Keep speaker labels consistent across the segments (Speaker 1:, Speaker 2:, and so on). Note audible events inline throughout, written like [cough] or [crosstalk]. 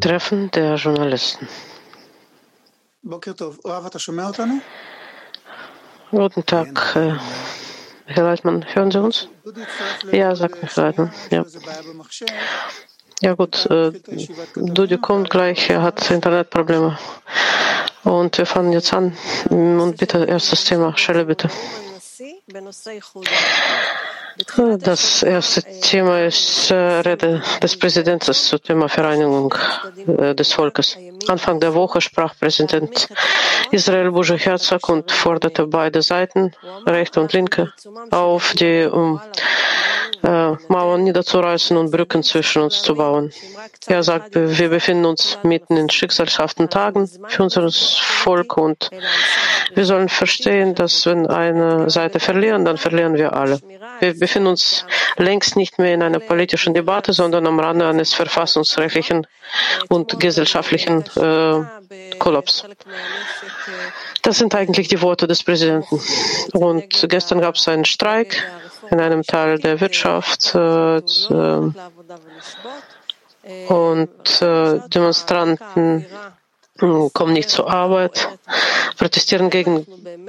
Speaker 1: Treffen der Journalisten. Guten Tag, äh, Herr Leitmann. Hören Sie uns? Ja, sagt mich Leitmann. Ja. Ja gut, äh, Dudi kommt gleich, er hat Internetprobleme. Und wir fangen jetzt an. Und bitte, erstes Thema, Schelle bitte. Das erste Thema ist äh, Rede des Präsidenten zum Thema Vereinigung äh, des Volkes. Anfang der Woche sprach Präsident Israel Bujo Herzog und forderte beide Seiten, rechte und linke, auf, die um äh, Mauern niederzureißen und Brücken zwischen uns zu bauen. Er sagt, wir befinden uns mitten in schicksalhaften Tagen für unser Volk und wir sollen verstehen, dass wenn eine Seite verlieren, dann verlieren wir alle. Wir befinden uns längst nicht mehr in einer politischen Debatte, sondern am Rande eines verfassungsrechtlichen und gesellschaftlichen äh, Kollaps. Das sind eigentlich die Worte des Präsidenten. Und gestern gab es einen Streik in einem Teil der Wirtschaft äh, äh und äh, Demonstranten hm, kommen nicht zur Arbeit, protestieren gegen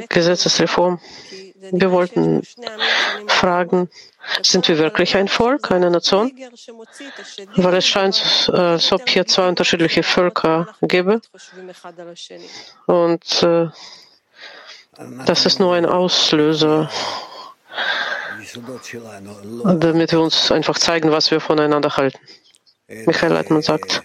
Speaker 1: Gesetzesreform. Wir wollten fragen, sind wir wirklich ein Volk, eine Nation? Weil es scheint, als ob hier zwei unterschiedliche Völker gäbe. Und äh, das ist nur ein Auslöser damit wir uns einfach zeigen, was wir voneinander halten. Michael Leitmann sagt,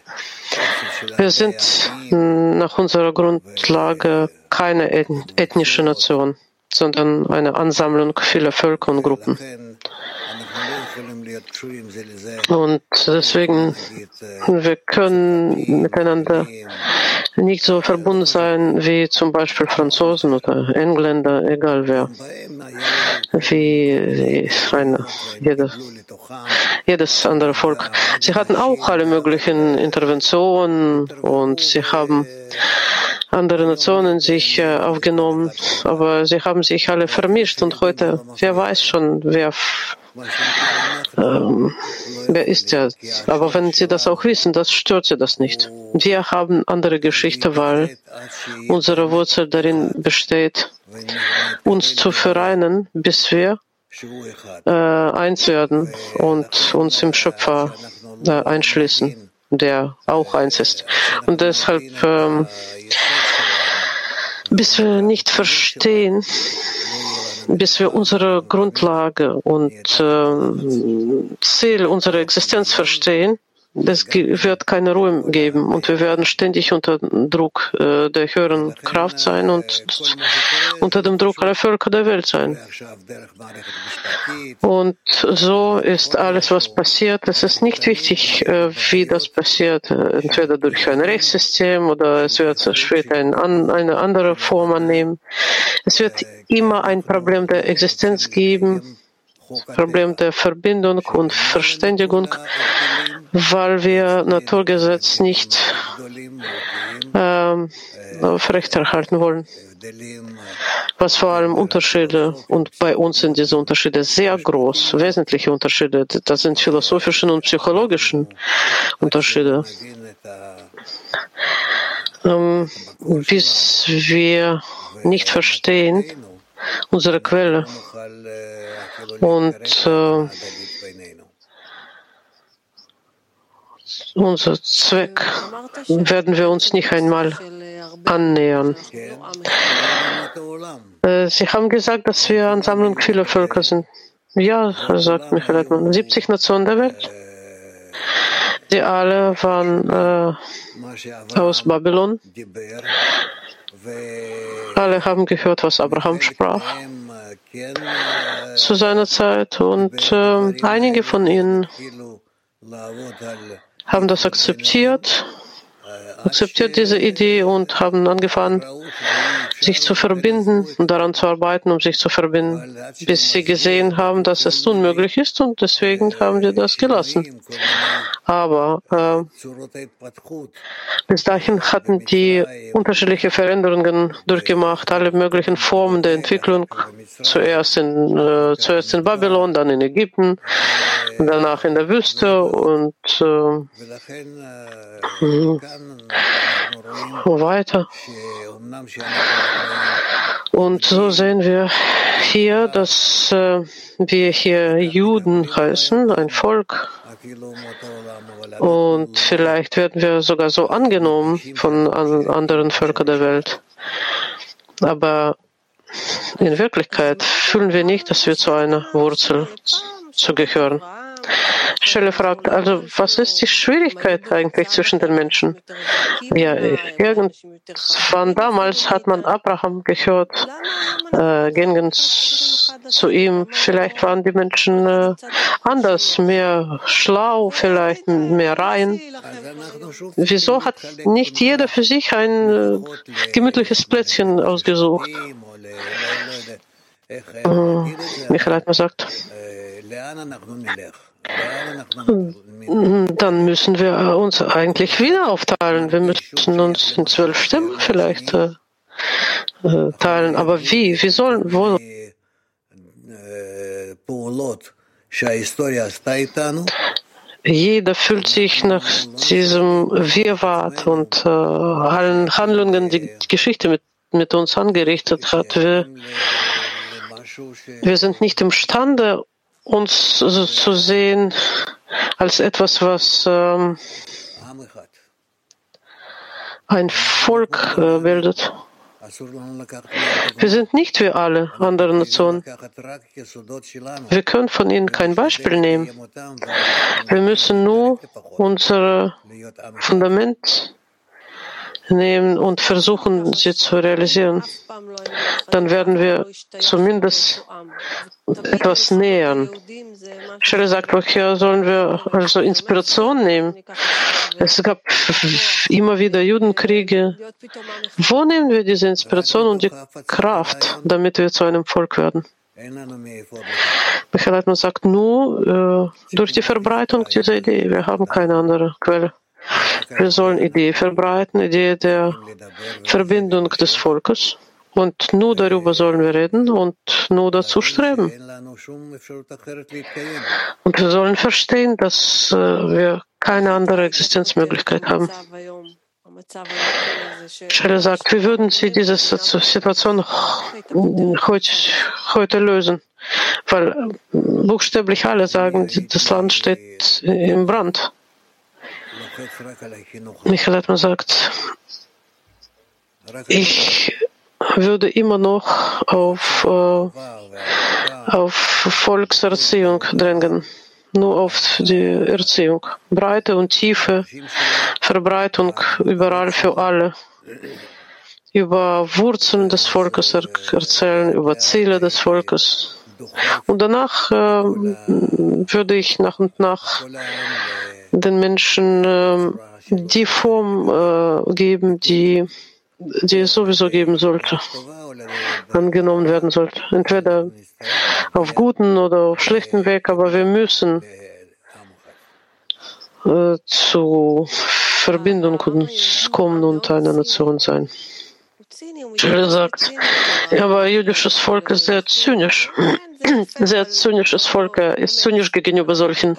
Speaker 1: wir sind nach unserer Grundlage keine ethnische Nation, sondern eine Ansammlung vieler Völker und Gruppen. Und deswegen, wir können miteinander nicht so verbunden sein wie zum Beispiel Franzosen oder Engländer, egal wer, wie eine, jede, jedes andere Volk. Sie hatten auch alle möglichen Interventionen und sie haben andere Nationen sich äh, aufgenommen, aber sie haben sich alle vermischt und heute, wer weiß schon, wer ähm, wer ist er? Aber wenn Sie das auch wissen, das stört Sie das nicht. Wir haben andere Geschichte, weil unsere Wurzel darin besteht, uns zu vereinen, bis wir äh, eins werden und uns im Schöpfer äh, einschließen, der auch eins ist. Und deshalb, ähm, bis wir nicht verstehen, bis wir unsere Grundlage und äh, Ziel unserer Existenz verstehen, es wird keine Ruhe geben und wir werden ständig unter Druck äh, der höheren Kraft sein und unter dem Druck aller Völker der Welt sein. Und so ist alles, was passiert. Es ist nicht wichtig, äh, wie das passiert, entweder durch ein Rechtssystem oder es wird später ein, eine andere Form annehmen. Es wird immer ein Problem der Existenz geben Problem der Verbindung und Verständigung, weil wir Naturgesetz nicht ähm, aufrechterhalten wollen. Was vor allem Unterschiede, und bei uns sind diese Unterschiede sehr groß, wesentliche Unterschiede, das sind philosophischen und psychologischen Unterschiede. Ähm, bis wir nicht verstehen, unsere Quelle und äh, unser Zweck werden wir uns nicht einmal annähern. Äh, Sie haben gesagt, dass wir Ansammlung vieler Völker sind. Ja, sagt Michael Edmund. 70 Nationen der Welt. Die alle waren äh, aus Babylon. Alle haben gehört, was Abraham sprach. zu seiner Zeit und äh, einige von ihnen haben das akzeptiert, akzeptiert diese Idee und haben angefangen, sich zu verbinden und daran zu arbeiten, um sich zu verbinden, bis sie gesehen haben, dass es unmöglich ist und deswegen haben wir das gelassen. Aber äh, bis dahin hatten die unterschiedliche Veränderungen durchgemacht, alle möglichen Formen der Entwicklung, zuerst in, äh, zuerst in Babylon, dann in Ägypten, danach in der Wüste und äh, weiter. Und so sehen wir hier, dass äh, wir hier Juden heißen, ein Volk. Und vielleicht werden wir sogar so angenommen von an anderen Völkern der Welt. Aber in Wirklichkeit fühlen wir nicht, dass wir zu einer Wurzel zugehören. Stelle fragt, also was ist die Schwierigkeit eigentlich zwischen den Menschen? Ja, irgendwann damals hat man Abraham gehört, äh, gingen zu ihm. Vielleicht waren die Menschen äh, anders, mehr schlau, vielleicht mehr rein. Wieso hat nicht jeder für sich ein äh, gemütliches Plätzchen ausgesucht? Äh, Michael hat mir gesagt, dann müssen wir uns eigentlich wieder aufteilen. Wir müssen uns in zwölf Stimmen vielleicht äh, äh teilen. Aber wie? Wie sollen, wo? Jeder fühlt sich nach diesem Wirrwarr und äh, allen Handlungen, die die Geschichte mit, mit uns angerichtet hat. Wir, wir sind nicht imstande, uns so zu sehen als etwas, was ähm, ein Volk äh, bildet. Wir sind nicht wie alle anderen Nationen. Wir können von ihnen kein Beispiel nehmen. Wir müssen nur unser Fundament nehmen und versuchen, sie zu realisieren, dann werden wir zumindest etwas nähern. Stelle sagt, woher sollen wir also Inspiration nehmen? Es gab immer wieder Judenkriege. Wo nehmen wir diese Inspiration und die Kraft, damit wir zu einem Volk werden? Michael Leitmann sagt nur äh, durch die Verbreitung dieser Idee. Wir haben keine andere Quelle. Wir sollen Idee verbreiten, Idee der Verbindung des Volkes. Und nur darüber sollen wir reden und nur dazu streben. Und wir sollen verstehen, dass äh, wir keine andere Existenzmöglichkeit haben. Scheller sagt, wie würden Sie diese Situation heute, heute lösen? Weil äh, buchstäblich alle sagen, das Land steht im Brand. Michael Atman sagt, ich würde immer noch auf, äh, auf Volkserziehung drängen, nur auf die Erziehung. Breite und tiefe Verbreitung überall für alle. Über Wurzeln des Volkes erzählen, über Ziele des Volkes. Und danach äh, würde ich nach und nach den Menschen äh, die Form äh, geben, die, die es sowieso geben sollte, angenommen werden sollte. Entweder auf guten oder auf schlechten Weg, aber wir müssen äh, zu Verbindung kommen und eine Nation sein. Er sagt, aber jüdisches Volk ist sehr zynisch. Sehr zynisches Volk ist zynisch gegenüber solchen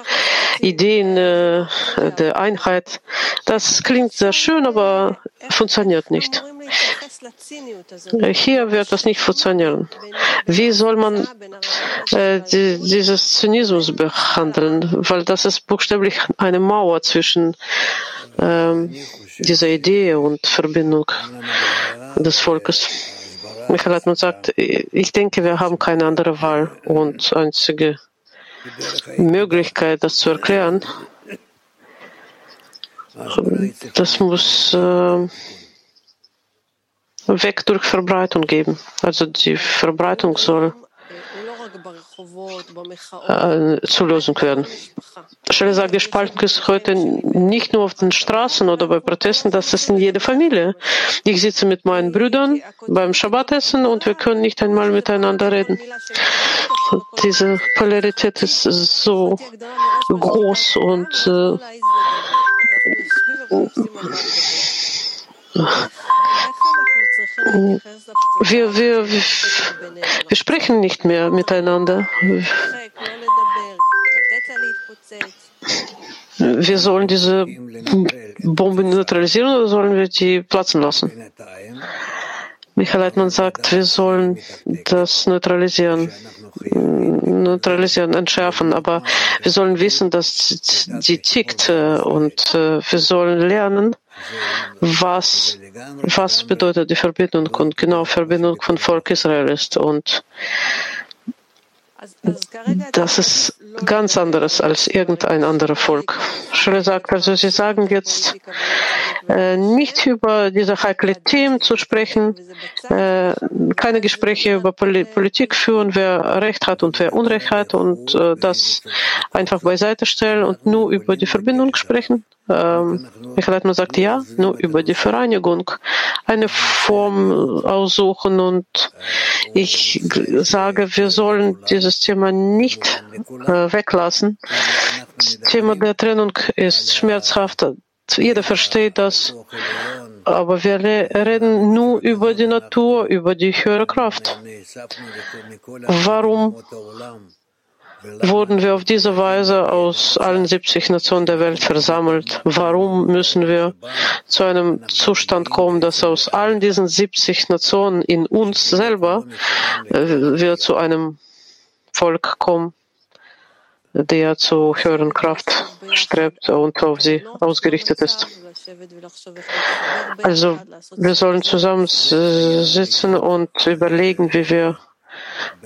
Speaker 1: Ideen der Einheit. Das klingt sehr schön, aber funktioniert nicht. Hier wird das nicht funktionieren. Wie soll man äh, die, dieses Zynismus behandeln? Weil das ist buchstäblich eine Mauer zwischen ähm, dieser Idee und Verbindung des Volkes. Michael Hartmann sagt, ich denke, wir haben keine andere Wahl und einzige Möglichkeit, das zu erklären, das muss äh, weg durch Verbreitung geben. Also die Verbreitung soll äh, zu lösen werden. Stelle sagt, die Spaltung ist heute nicht nur auf den Straßen oder bei Protesten, das ist in jeder Familie. Ich sitze mit meinen Brüdern beim Schabbatessen und wir können nicht einmal miteinander reden. Diese Polarität ist so groß und äh, wir, wir, wir sprechen nicht mehr miteinander. Wir sollen diese Bomben neutralisieren oder sollen wir die platzen lassen? Michael Leitmann sagt, wir sollen das neutralisieren, neutralisieren, entschärfen, aber wir sollen wissen, dass die tickt äh, und äh, wir sollen lernen, was, was bedeutet die Verbindung und genau Verbindung von Volk Israel ist. Und das ist ganz anderes als irgendein anderes Volk. Schule sagt also, Sie sagen jetzt äh, nicht über diese heikle Themen zu sprechen, äh, keine Gespräche über Poli Politik führen, wer Recht hat und wer Unrecht hat und äh, das einfach beiseite stellen und nur über die Verbindung sprechen. Ähm, Michael Leitmann sagt ja, nur über die Vereinigung eine Form aussuchen und ich sage, wir sollen dieses Thema nicht äh, weglassen. Das Thema der Trennung ist schmerzhaft. Jeder versteht das. Aber wir reden nur über die Natur, über die höhere Kraft. Warum wurden wir auf diese Weise aus allen 70 Nationen der Welt versammelt. Warum müssen wir zu einem Zustand kommen, dass aus allen diesen 70 Nationen in uns selber äh, wir zu einem Volk kommen, der zu höheren Kraft strebt und auf sie ausgerichtet ist? Also wir sollen zusammensitzen und überlegen, wie wir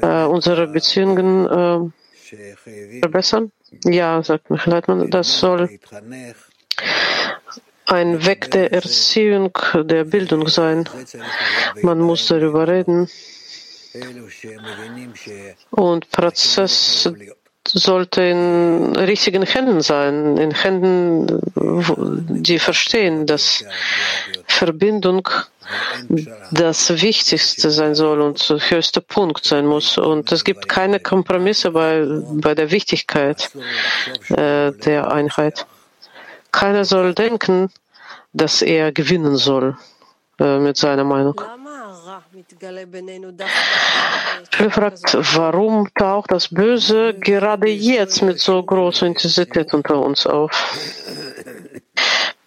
Speaker 1: äh, unsere Beziehungen äh, verbessern? Ja, sagt Michael Leitmann, das soll ein Weg der Erziehung, der Bildung sein. Man muss darüber reden. Und Prozess sollte in richtigen Händen sein, in Händen, die verstehen, dass Verbindung das Wichtigste sein soll und höchste Punkt sein muss. Und es gibt keine Kompromisse bei, bei der Wichtigkeit äh, der Einheit. Keiner soll denken, dass er gewinnen soll äh, mit seiner Meinung. Ich fragt, warum taucht das Böse gerade jetzt mit so großer Intensität unter uns auf?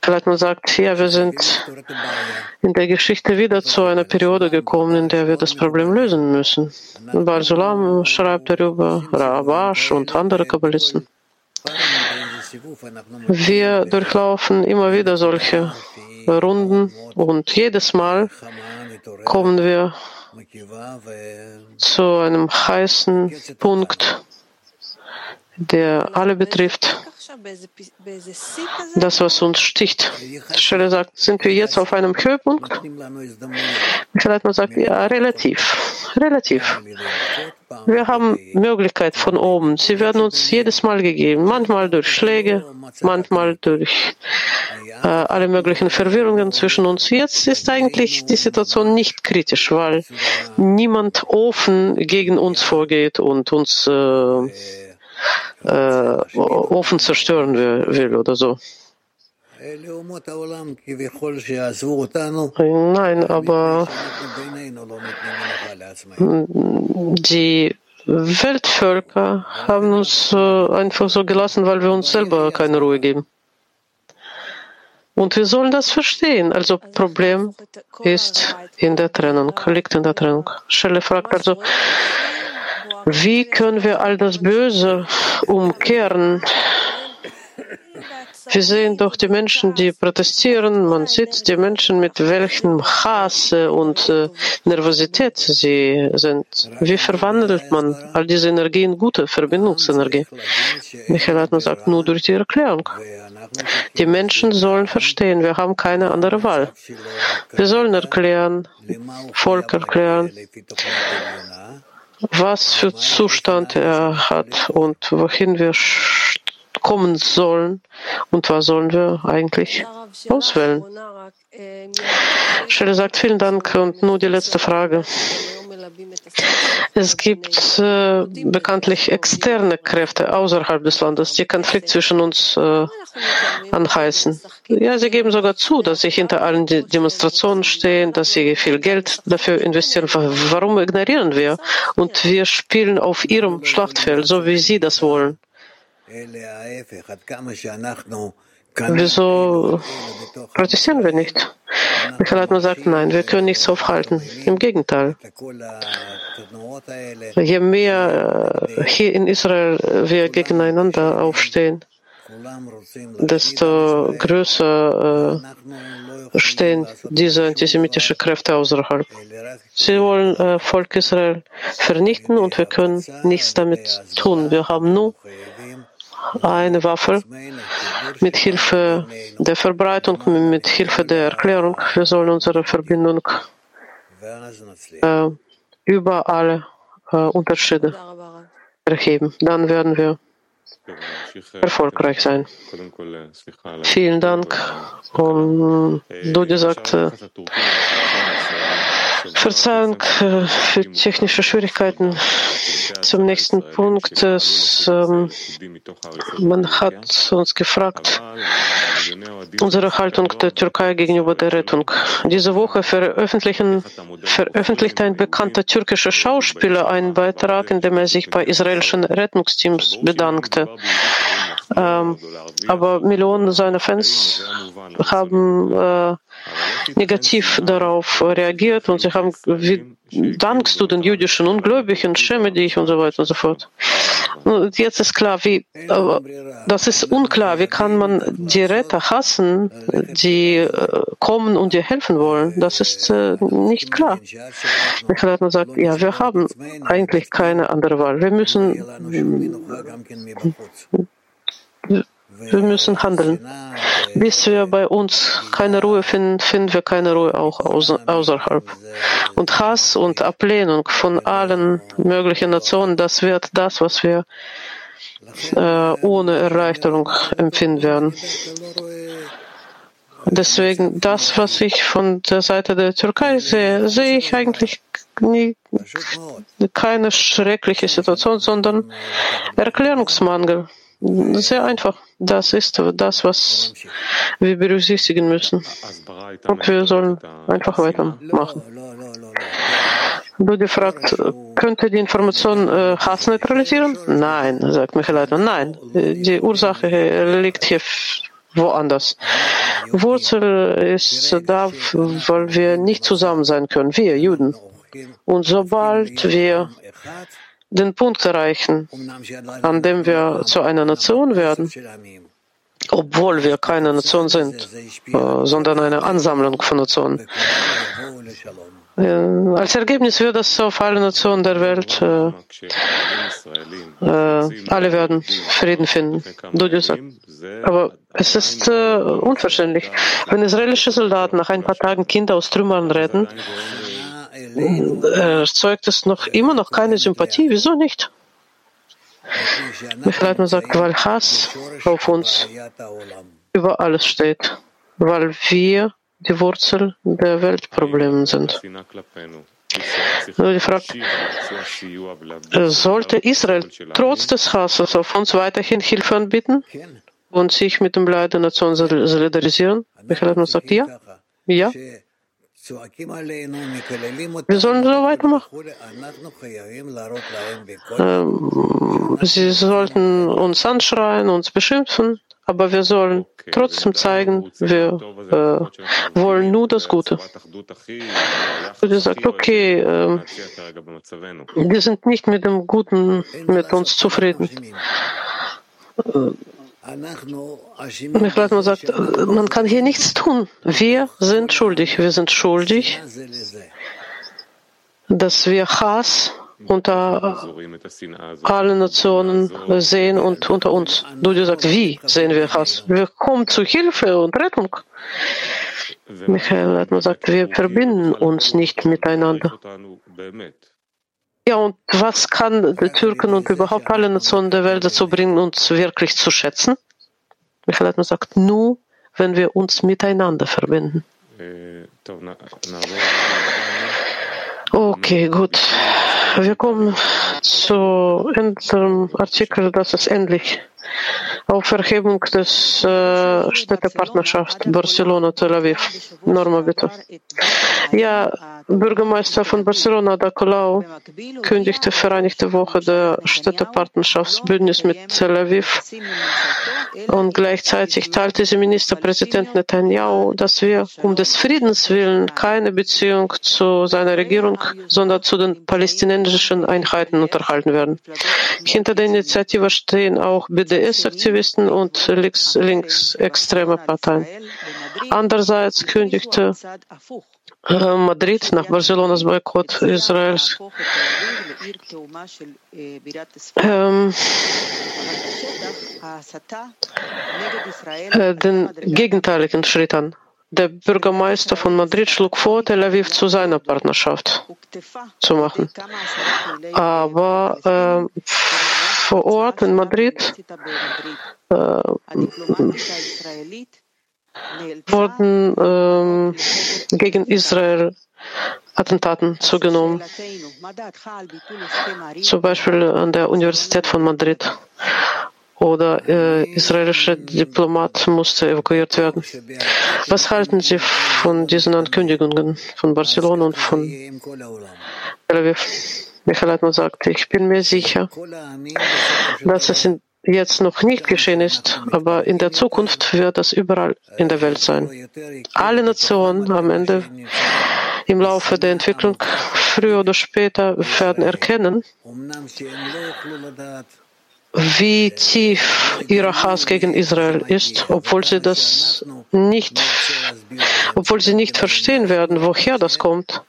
Speaker 1: Vielleicht man sagt, ja, wir sind in der Geschichte wieder zu einer Periode gekommen, in der wir das Problem lösen müssen. Bar Sulam schreibt darüber, Rabash und andere Kabbalisten. Wir durchlaufen immer wieder solche Runden und jedes Mal kommen wir zu einem heißen Punkt, der alle betrifft das, was uns sticht. Stelle sagt, sind wir jetzt auf einem Höhepunkt? Vielleicht man sagt, ja, relativ. Relativ. Wir haben Möglichkeit von oben. Sie werden uns jedes Mal gegeben. Manchmal durch Schläge, manchmal durch äh, alle möglichen Verwirrungen zwischen uns. Jetzt ist eigentlich die Situation nicht kritisch, weil niemand offen gegen uns vorgeht und uns äh, äh, offen zerstören will oder so. Nein, aber die Weltvölker haben uns äh, einfach so gelassen, weil wir uns selber keine Ruhe geben. Und wir sollen das verstehen. Also Problem ist in der Trennung, liegt in der Trennung. Schelle fragt also, wie können wir all das Böse umkehren? Wir sehen doch die Menschen, die protestieren. Man sieht die Menschen, mit welchem Hass und äh, Nervosität sie sind. Wie verwandelt man all diese Energie in gute Verbindungsenergie? Michael Hartmann sagt, nur durch die Erklärung. Die Menschen sollen verstehen, wir haben keine andere Wahl. Wir sollen erklären, Volk erklären, was für Zustand er hat und wohin wir kommen sollen und was sollen wir eigentlich auswählen. Stelle sagt vielen Dank und nur die letzte Frage. Es gibt äh, bekanntlich externe Kräfte außerhalb des Landes, die Konflikt zwischen uns äh, anheißen. Ja, sie geben sogar zu, dass sie hinter allen Demonstrationen stehen, dass sie viel Geld dafür investieren. Warum ignorieren wir? Und wir spielen auf ihrem Schlachtfeld, so wie sie das wollen. Wieso protestieren wir nicht? Michael Hartmann sagt, nein, wir können nichts aufhalten. Im Gegenteil. Je mehr äh, hier in Israel wir gegeneinander aufstehen, desto größer äh, stehen diese antisemitischen Kräfte außerhalb. Sie wollen äh, Volk Israel vernichten und wir können nichts damit tun. Wir haben nur eine Waffe mit Hilfe der Verbreitung, mit Hilfe der Erklärung. Wir sollen unsere Verbindung äh, über alle äh, Unterschiede erheben. Dann werden wir erfolgreich sein. Vielen Dank. Und Dudi sagt, Verzeihung für technische Schwierigkeiten. Zum nächsten Punkt. Es, ähm, man hat uns gefragt, unsere Haltung der Türkei gegenüber der Rettung. Diese Woche veröffentlichte ein bekannter türkischer Schauspieler einen Beitrag, in dem er sich bei israelischen Rettungsteams bedankte. Ähm, aber Millionen seiner Fans haben äh, negativ darauf reagiert und sie haben, wie dankst du den jüdischen Ungläubigen, schäme dich und so weiter und so fort. Und jetzt ist klar, wie, das ist unklar, wie kann man die Retter hassen, die äh, kommen und dir helfen wollen? Das ist äh, nicht klar. Michael hat gesagt, ja, wir haben eigentlich keine andere Wahl. Wir müssen wir müssen handeln. Bis wir bei uns keine Ruhe finden, finden wir keine Ruhe auch außerhalb. Und Hass und Ablehnung von allen möglichen Nationen, das wird das, was wir äh, ohne Erleichterung empfinden werden. Deswegen, das, was ich von der Seite der Türkei sehe, sehe ich eigentlich nie, keine schreckliche Situation, sondern Erklärungsmangel. Sehr einfach. Das ist das, was wir berücksichtigen müssen. Und wir sollen einfach weitermachen. Dudi fragt, könnte die Information äh, Hass neutralisieren? Nein, sagt Michael Leitner. Nein, die Ursache liegt hier woanders. Wurzel ist da, weil wir nicht zusammen sein können, wir Juden. Und sobald wir den Punkt erreichen, an dem wir zu einer Nation werden, obwohl wir keine Nation sind, äh, sondern eine Ansammlung von Nationen. Äh, als Ergebnis wird es auf alle Nationen der Welt, äh, äh, alle werden Frieden finden. Aber es ist äh, unverständlich. Wenn israelische Soldaten nach ein paar Tagen Kinder aus Trümmern retten, erzeugt es noch immer noch keine Sympathie. Wieso nicht? Michael Leitner sagt, weil Hass auf uns über alles steht, weil wir die Wurzel der Weltprobleme sind. Die Frage, sollte Israel trotz des Hasses auf uns weiterhin Hilfe anbieten und sich mit dem Leid der Nation solidarisieren? Michael Leitner sagt, ja. Ja. Wir sollen so weitermachen. Ähm, sie sollten uns anschreien, uns beschimpfen, aber wir sollen trotzdem zeigen, wir äh, wollen nur das Gute. Und er sagt, okay, äh, wir sind nicht mit dem Guten mit uns zufrieden. Äh, Mechlatma sagt, man kann hier nichts tun. Wir sind schuldig. Wir sind schuldig, dass wir Hass unter allen Nationen sehen und unter uns. Du sagst, wie sehen wir Hass? Wir kommen zu Hilfe und Rettung. Michael Latman sagt, wir verbinden uns nicht miteinander. Ja, und was kann die Türken und überhaupt alle Nationen der Welt dazu bringen, uns wirklich zu schätzen? Michael hat sagt, nur wenn wir uns miteinander verbinden. Okay, gut. Wir kommen zu unserem Artikel, das ist endlich auf Erhebung des äh, Städtepartnerschaft Barcelona-Tel Aviv. Norma, bitte. Ja, Bürgermeister von Barcelona, Da Colau, kündigte Vereinigte Woche der Städtepartnerschaftsbündnis mit Tel Aviv und gleichzeitig teilte sie Ministerpräsident Netanyahu, dass wir um des Friedens willen keine Beziehung zu seiner Regierung, sondern zu den palästinensischen Einheiten unterhalten werden. Hinter der Initiative stehen auch BDS-Aktivisten und links, linksextreme Parteien. Andererseits kündigte Madrid nach Barcelonas Boykott Israels ähm, äh, den gegenteiligen Schritt an. Der Bürgermeister von Madrid schlug vor, Tel Aviv zu seiner Partnerschaft zu machen. Aber äh, vor Ort in Madrid äh, wurden ähm, gegen Israel Attentaten zugenommen. Zum Beispiel an der Universität von Madrid. Oder äh, israelischer Diplomat musste evakuiert werden. Was halten Sie von diesen Ankündigungen von Barcelona und von Tel Aviv? Michael Leitmann sagte, ich bin mir sicher, dass es in jetzt noch nicht geschehen ist, aber in der Zukunft wird das überall in der Welt sein. Alle Nationen am Ende im Laufe der Entwicklung früher oder später werden erkennen, wie tief ihr Hass gegen Israel ist, obwohl sie das nicht, obwohl sie nicht verstehen werden, woher das kommt.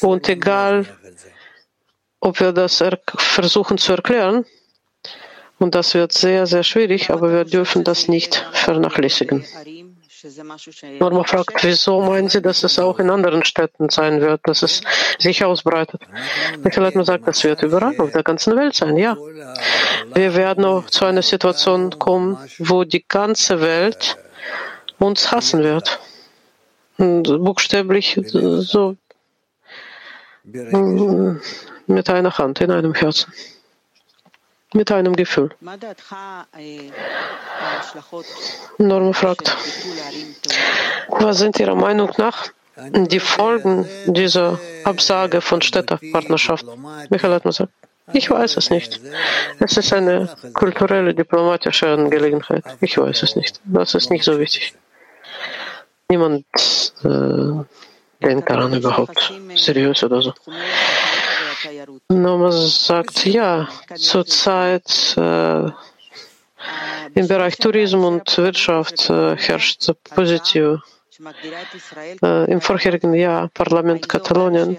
Speaker 1: Und egal, ob wir das versuchen zu erklären, und das wird sehr, sehr schwierig, aber wir dürfen das nicht vernachlässigen. Norma fragt, wieso meinen Sie, dass es auch in anderen Städten sein wird, dass es sich ausbreitet? Michael mir gesagt, das wird überall auf der ganzen Welt sein, ja. Wir werden auch zu einer Situation kommen, wo die ganze Welt uns hassen wird. Und buchstäblich so mit einer Hand in einem Herzen mit einem Gefühl. Norma fragt, was sind Ihrer Meinung nach die Folgen dieser Absage von Städtepartnerschaft? Michael gesagt, ich weiß es nicht. Es ist eine kulturelle, diplomatische Angelegenheit. Ich weiß es nicht. Das ist nicht so wichtig. Niemand äh, denkt daran überhaupt seriös oder so. Norma sagt, ja, zurzeit äh, im Bereich Tourismus und Wirtschaft äh, herrscht positiv. Äh, Im vorherigen Jahr Parlament Katalonien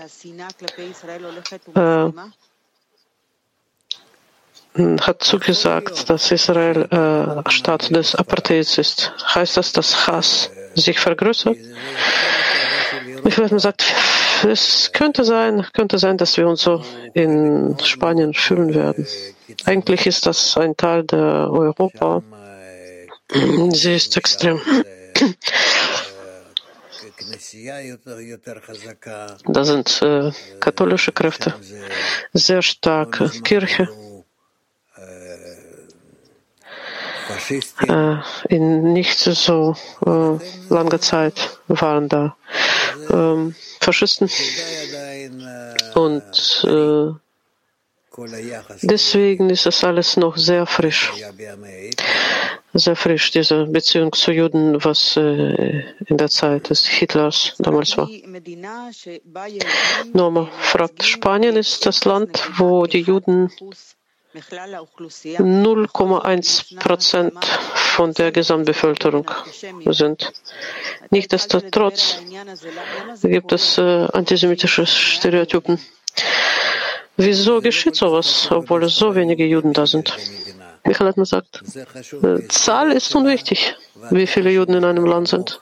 Speaker 1: hat zugesagt, dass Israel äh, Staat des Apartheids ist. Heißt das, dass Hass sich vergrößert? Ich würde sagen, es könnte sein, könnte sein, dass wir uns so in Spanien fühlen werden. Eigentlich ist das ein Teil der Europa. Sie ist extrem. Da sind äh, katholische Kräfte, sehr starke Kirche. Äh, in nicht so äh, langer Zeit waren da ähm, Faschisten. Und äh, deswegen ist das alles noch sehr frisch. Sehr frisch, diese Beziehung zu Juden, was äh, in der Zeit des Hitlers damals war. Norma fragt, Spanien ist das Land, wo die Juden 0,1 Prozent von der Gesamtbevölkerung sind. Nichtsdestotrotz gibt es äh, antisemitische Stereotypen. Wieso geschieht sowas, obwohl so wenige Juden da sind? Michael hat mir gesagt, äh, Zahl ist unwichtig, wie viele Juden in einem Land sind.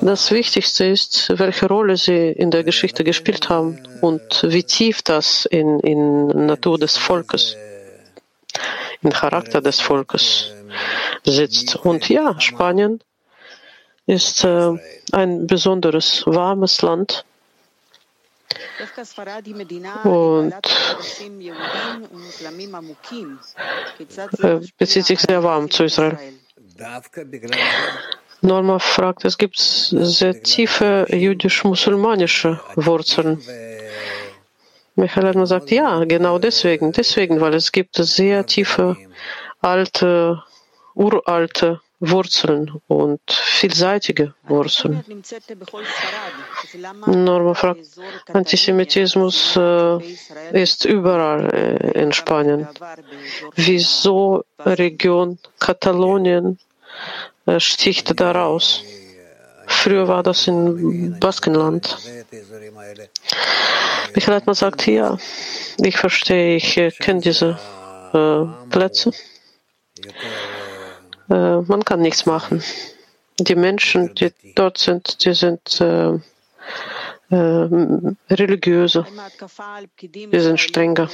Speaker 1: Das Wichtigste ist, welche Rolle sie in der Geschichte gespielt haben und wie tief das in, in Natur des Volkes, im Charakter des Volkes sitzt. Und ja, Spanien ist äh, ein besonderes warmes Land. Und äh, bezieht sich sehr warm zu Israel. Norma fragt, es gibt sehr tiefe jüdisch-musulmanische Wurzeln. Michael sagt, ja, genau deswegen, deswegen, weil es gibt sehr tiefe, alte, uralte Wurzeln und vielseitige Wurzeln. Norma fragt, Antisemitismus äh, ist überall äh, in Spanien. Wieso Region Katalonien äh, sticht daraus? Früher war das in Baskenland. Michael Leitmann sagt, ja, ich verstehe, ich kenne diese äh, Plätze. Äh, man kann nichts machen. Die Menschen, die dort sind, die sind äh, äh, religiöse. Die sind strenger.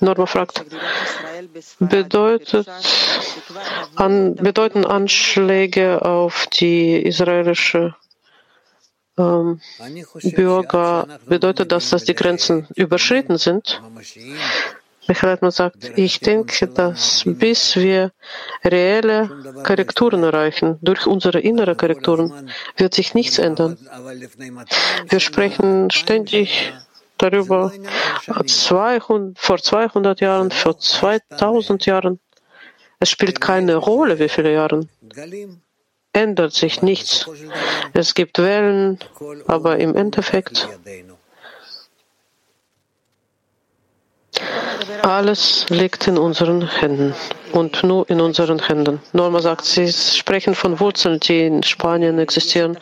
Speaker 1: Norma fragt, bedeutet, an, bedeuten Anschläge auf die israelische ähm, Bürger, bedeutet das, dass die Grenzen überschritten sind? Michael Hartmann sagt, ich denke, dass bis wir reelle Korrekturen erreichen, durch unsere innere Korrekturen, wird sich nichts ändern. Wir sprechen ständig darüber, 200, vor 200 Jahren, vor 2000 Jahren. Es spielt keine Rolle, wie viele Jahre. Ändert sich nichts. Es gibt Wellen, aber im Endeffekt Alles liegt in unseren Händen und nur in unseren Händen. Norma sagt, Sie sprechen von Wurzeln, die in Spanien existieren.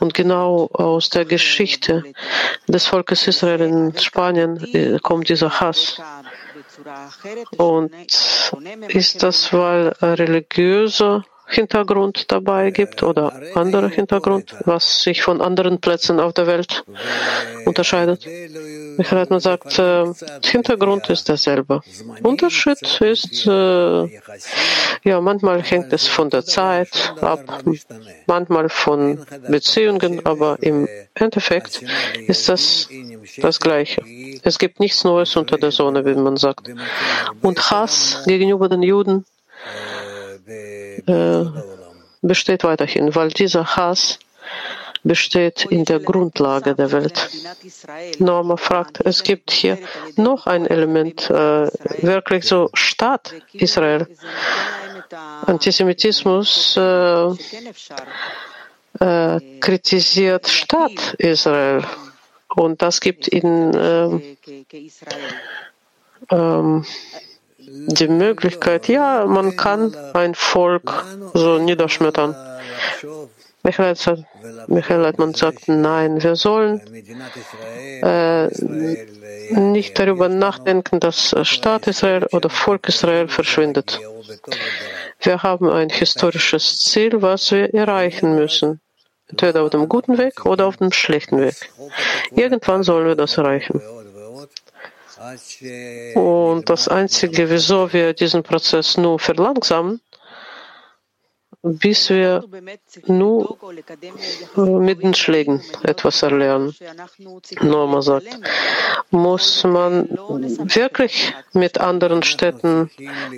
Speaker 1: Und genau aus der Geschichte des Volkes Israel in Spanien äh, kommt dieser Hass. Und ist das, weil religiöse Hintergrund dabei gibt oder anderer Hintergrund, was sich von anderen Plätzen auf der Welt unterscheidet. Michael Hartmann sagt, äh, Hintergrund ist derselbe. Unterschied ist, äh, ja, manchmal hängt es von der Zeit ab, manchmal von Beziehungen, aber im Endeffekt ist das das Gleiche. Es gibt nichts Neues unter der Sonne, wie man sagt. Und Hass gegenüber den Juden äh, besteht weiterhin, weil dieser Hass besteht in der Grundlage der Welt. Norma fragt, es gibt hier noch ein Element, äh, wirklich so Staat Israel. Antisemitismus äh, äh, kritisiert Staat Israel und das gibt äh, ähm, die Möglichkeit, ja, man kann ein Volk so niederschmettern. Michael, Leitmann sagt, nein, wir sollen äh, nicht darüber nachdenken, dass Staat Israel oder Volk Israel verschwindet. Wir haben ein historisches Ziel, was wir erreichen müssen. Entweder auf dem guten Weg oder auf dem schlechten Weg. Irgendwann sollen wir das erreichen. Und das Einzige, wieso wir diesen Prozess nur verlangsamen, bis wir nur mit den Schlägen etwas erlernen. Norma sagt, muss man wirklich mit anderen Städten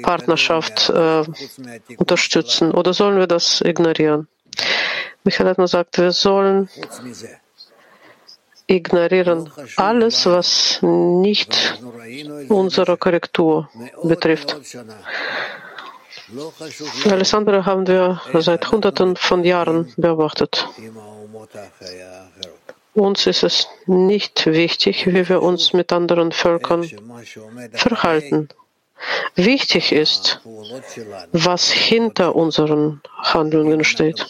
Speaker 1: Partnerschaft äh, unterstützen oder sollen wir das ignorieren? Michael Edner sagt, wir sollen ignorieren alles, was nicht unsere Korrektur betrifft. Alles andere haben wir seit Hunderten von Jahren beobachtet. Uns ist es nicht wichtig, wie wir uns mit anderen Völkern verhalten. Wichtig ist, was hinter unseren Handlungen steht,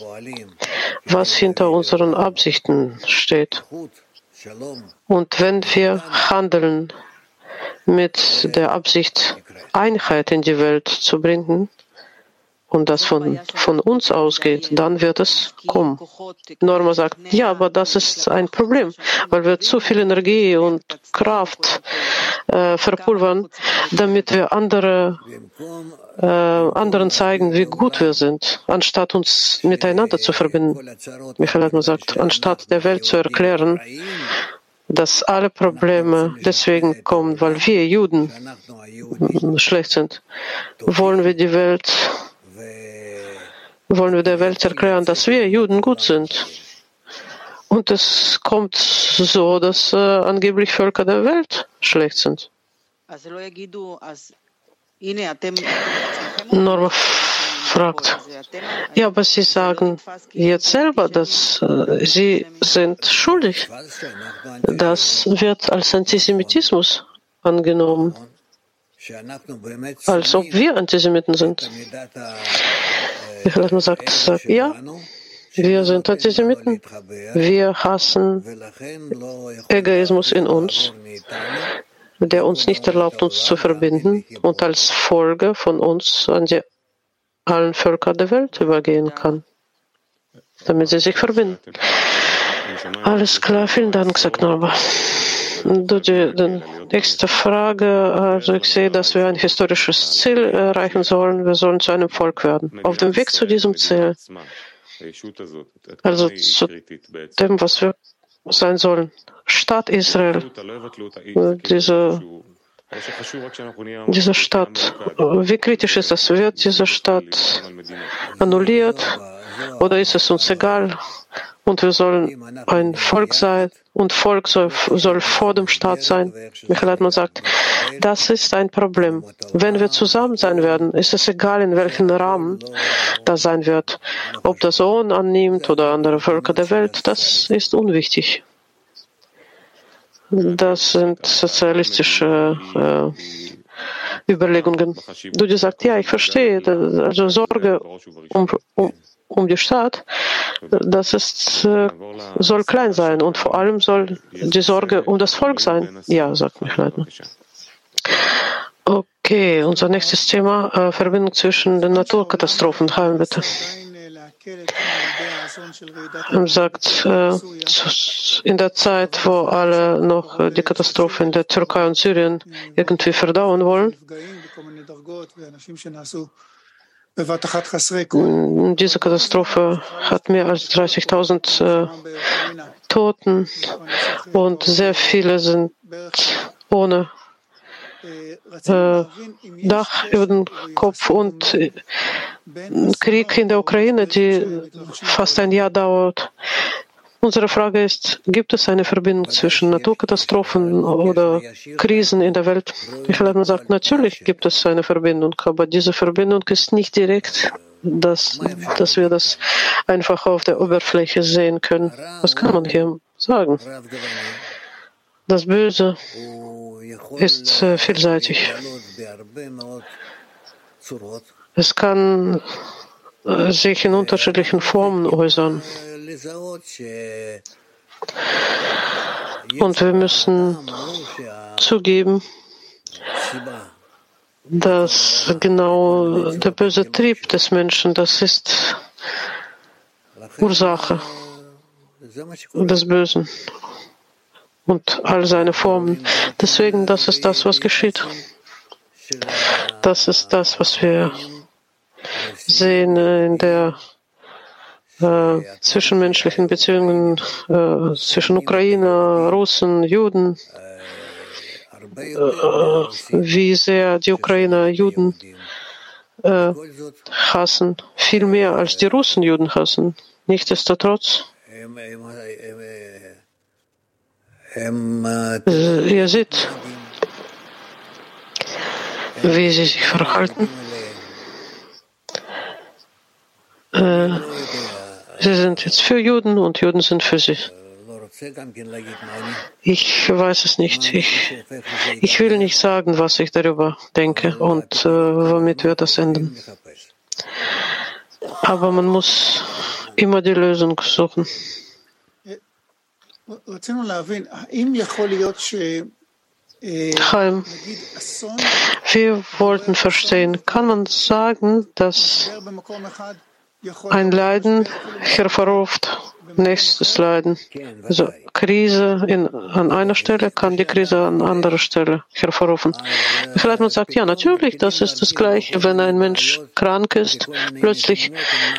Speaker 1: was hinter unseren Absichten steht. Und wenn wir handeln mit der Absicht, Einheit in die Welt zu bringen, und das von, von uns ausgeht, dann wird es kommen. Norma sagt, ja, aber das ist ein Problem, weil wir zu viel Energie und Kraft äh, verpulvern, damit wir andere, äh, anderen zeigen, wie gut wir sind, anstatt uns miteinander zu verbinden. Michael Atman sagt, anstatt der Welt zu erklären, dass alle Probleme deswegen kommen, weil wir Juden schlecht sind. Wollen wir die Welt, wollen wir der Welt erklären, dass wir Juden gut sind. Und es kommt so, dass äh, angeblich Völker der Welt schlecht sind. Norma fragt, ja, aber Sie sagen jetzt selber, dass äh, Sie sind schuldig. Das wird als Antisemitismus angenommen, als ob wir Antisemiten sind. Michael sagt, sagt, ja, wir sind Antisemiten. Wir hassen Egoismus in uns, der uns nicht erlaubt, uns zu verbinden und als Folge von uns an die allen Völker der Welt übergehen kann, damit sie sich verbinden. Alles klar, vielen Dank, sagt Norbert. Die nächste Frage. Also ich sehe, dass wir ein historisches Ziel erreichen sollen. Wir sollen zu einem Volk werden. Auf dem Weg zu diesem Ziel, also zu dem, was wir sein sollen, Staat Israel, diese diese Stadt, wie kritisch ist das? Wird diese Stadt annulliert oder ist es uns egal? Und wir sollen ein Volk sein und Volk soll, soll vor dem Staat sein. Michael Hartmann sagt, das ist ein Problem. Wenn wir zusammen sein werden, ist es egal, in welchem Rahmen das sein wird. Ob das Sohn annimmt oder andere Völker der Welt, das ist unwichtig. Das sind sozialistische äh, Überlegungen. Du dir sagst, ja, ich verstehe, also Sorge um, um, um die Stadt, das ist, äh, soll klein sein und vor allem soll die Sorge um das Volk sein. Ja, sagt mich Leitner. Okay, unser nächstes Thema, äh, Verbindung zwischen den Naturkatastrophen. Heim, bitte. Er sagt, äh, in der Zeit, wo alle noch die Katastrophe in der Türkei und Syrien irgendwie verdauen wollen, diese Katastrophe hat mehr als 30.000 äh, Toten und sehr viele sind ohne äh, Dach über den Kopf und äh, Krieg in der Ukraine, die fast ein Jahr dauert. Unsere Frage ist, gibt es eine Verbindung zwischen Naturkatastrophen oder Krisen in der Welt? Michael Adman sagt, natürlich gibt es eine Verbindung, aber diese Verbindung ist nicht direkt, dass, dass wir das einfach auf der Oberfläche sehen können. Was kann man hier sagen? Das Böse ist äh, vielseitig. Es kann äh, sich in unterschiedlichen Formen äußern. Und wir müssen zugeben, dass genau der böse Trieb des Menschen, das ist Ursache des Bösen und all seine Formen. Deswegen, das ist das, was geschieht. Das ist das, was wir sehen in der äh, zwischenmenschlichen Beziehungen äh, zwischen Ukrainer, Russen, Juden, äh, wie sehr die Ukrainer Juden äh, hassen, viel mehr als die Russen Juden hassen. Nichtsdestotrotz, äh, ihr seht, wie sie sich verhalten. Äh, sie sind jetzt für Juden und Juden sind für sie. Ich weiß es nicht. Ich, ich will nicht sagen, was ich darüber denke und äh, womit wir das enden. Aber man muss immer die Lösung suchen. Chaim, wir wollten verstehen, kann man sagen, dass ein Leiden hervorruft nächstes Leiden. Also Krise in, an einer Stelle kann die Krise an anderer Stelle hervorrufen. Vielleicht man sagt, ja, natürlich, das ist das Gleiche. Wenn ein Mensch krank ist, plötzlich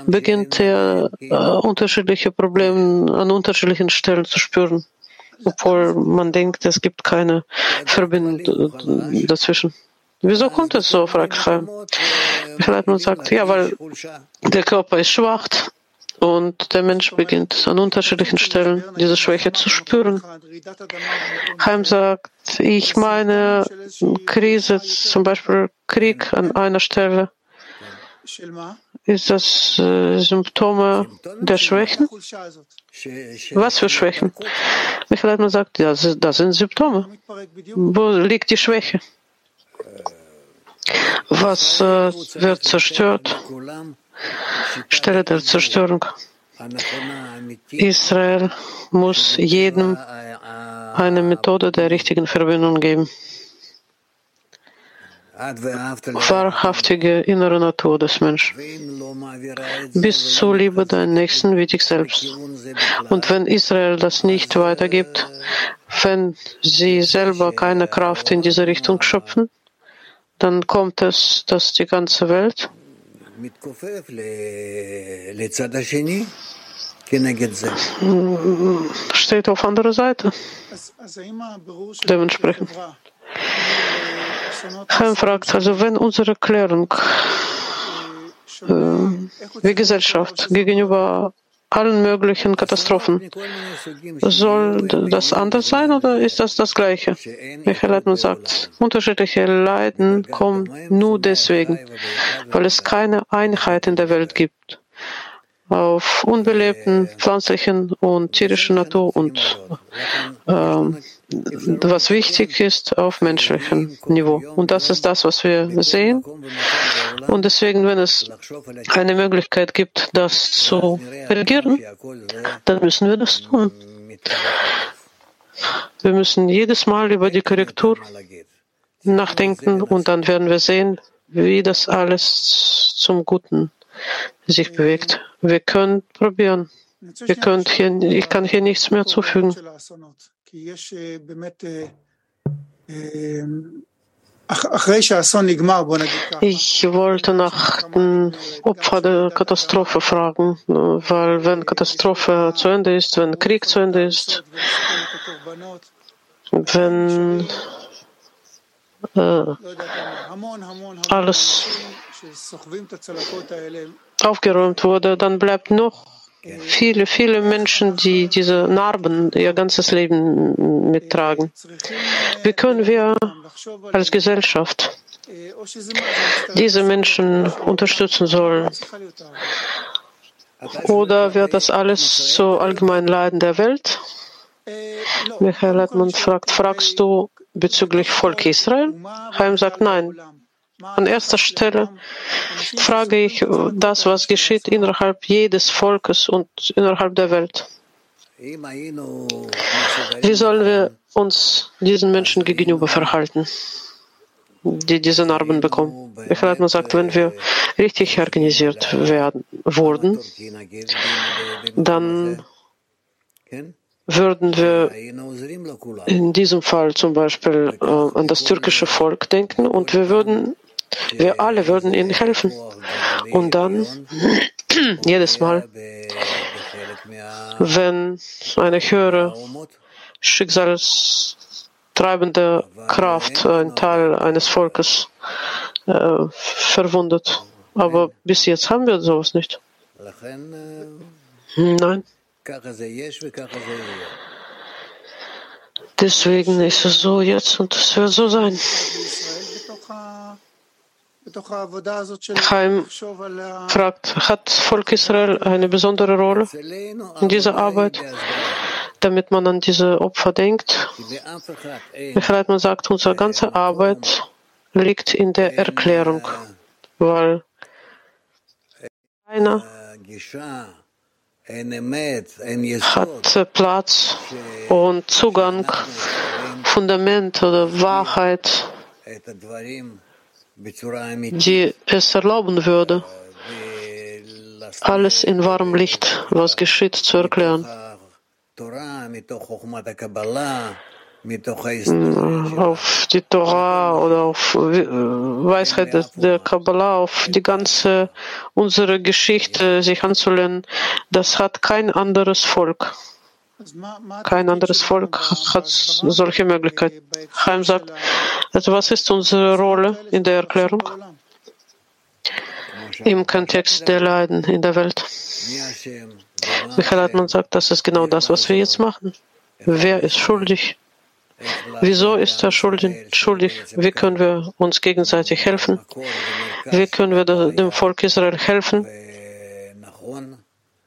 Speaker 1: beginnt er äh, unterschiedliche Probleme an unterschiedlichen Stellen zu spüren, obwohl man denkt, es gibt keine Verbindung dazwischen. Wieso kommt es so, fragt Chaim. Vielleicht man sagt, ja, weil der Körper ist schwach und der Mensch beginnt an unterschiedlichen Stellen diese Schwäche zu spüren. Chaim sagt, ich meine Krise, zum Beispiel Krieg an einer Stelle. Ist das äh, Symptome der Schwächen? Was für Schwächen? Michael Leitner sagt, ja, das sind Symptome. Wo liegt die Schwäche? Was äh, wird zerstört? Stelle der Zerstörung. Israel muss jedem eine Methode der richtigen Verbindung geben. Wahrhaftige innere Natur des Menschen. Bis zur Liebe deinen Nächsten wie dich selbst. Und wenn Israel das nicht weitergibt, wenn sie selber keine Kraft in diese Richtung schöpfen, dann kommt es, dass die ganze Welt steht auf anderer Seite. Dementsprechend. Chaim fragt, also wenn unsere Erklärung äh, wie Gesellschaft gegenüber allen möglichen Katastrophen. Soll das anders sein oder ist das das Gleiche? Michael Leitmann sagt, unterschiedliche Leiden kommen nur deswegen, weil es keine Einheit in der Welt gibt. Auf unbelebten pflanzlichen und tierischen Natur und äh, was wichtig ist auf menschlichem Niveau. Und das ist das, was wir sehen. Und deswegen, wenn es eine Möglichkeit gibt, das zu regieren, dann müssen wir das tun. Wir müssen jedes Mal über die Korrektur nachdenken und dann werden wir sehen, wie das alles zum Guten sich bewegt. Wir können probieren. Wir können hier, ich kann hier nichts mehr zufügen. Ich wollte nach dem Opfer der Katastrophe fragen, weil wenn Katastrophe zu Ende ist, wenn Krieg zu Ende ist, wenn äh, alles aufgeräumt wurde, dann bleibt noch viele, viele Menschen, die diese Narben ihr ganzes Leben mittragen. Wie können wir als Gesellschaft diese Menschen unterstützen sollen? Oder wird das alles zu allgemeinen Leiden der Welt? Michael Leitmann fragt, fragst du bezüglich Volk Israel? Chaim sagt nein. An erster Stelle frage ich das, was geschieht innerhalb jedes Volkes und innerhalb der Welt. Wie sollen wir uns diesen Menschen gegenüber verhalten, die diese Narben bekommen? Michael sagt, wenn wir richtig organisiert werden, wurden, dann würden wir in diesem Fall zum Beispiel äh, an das türkische Volk denken und wir würden wir alle würden ihnen helfen. Und dann, [clears throat] jedes Mal, wenn eine höhere schicksalstreibende Kraft ein Teil eines Volkes äh, verwundet. Aber bis jetzt haben wir sowas nicht. Nein. Deswegen ist es so jetzt und es wird so sein. Chaim fragt, hat Volk Israel eine besondere Rolle. in dieser Arbeit, damit man an diese Opfer denkt? Michael sagt, unsere ganze Arbeit liegt in der Erklärung, weil keiner hat Platz und Zugang Fundament oder Wahrheit, die es erlauben würde, alles in wahrem Licht, was geschieht, zu erklären. Auf die Torah oder auf Weisheit der Kabbalah, auf die ganze unsere Geschichte sich anzulernen, das hat kein anderes Volk. Kein anderes Volk hat solche Möglichkeiten. Chaim sagt, also was ist unsere Rolle in der Erklärung? Im Kontext der Leiden in der Welt. Michael Hartmann sagt, das ist genau das, was wir jetzt machen. Wer ist schuldig? Wieso ist er schuldig? Wie können wir uns gegenseitig helfen? Wie können wir dem Volk Israel helfen?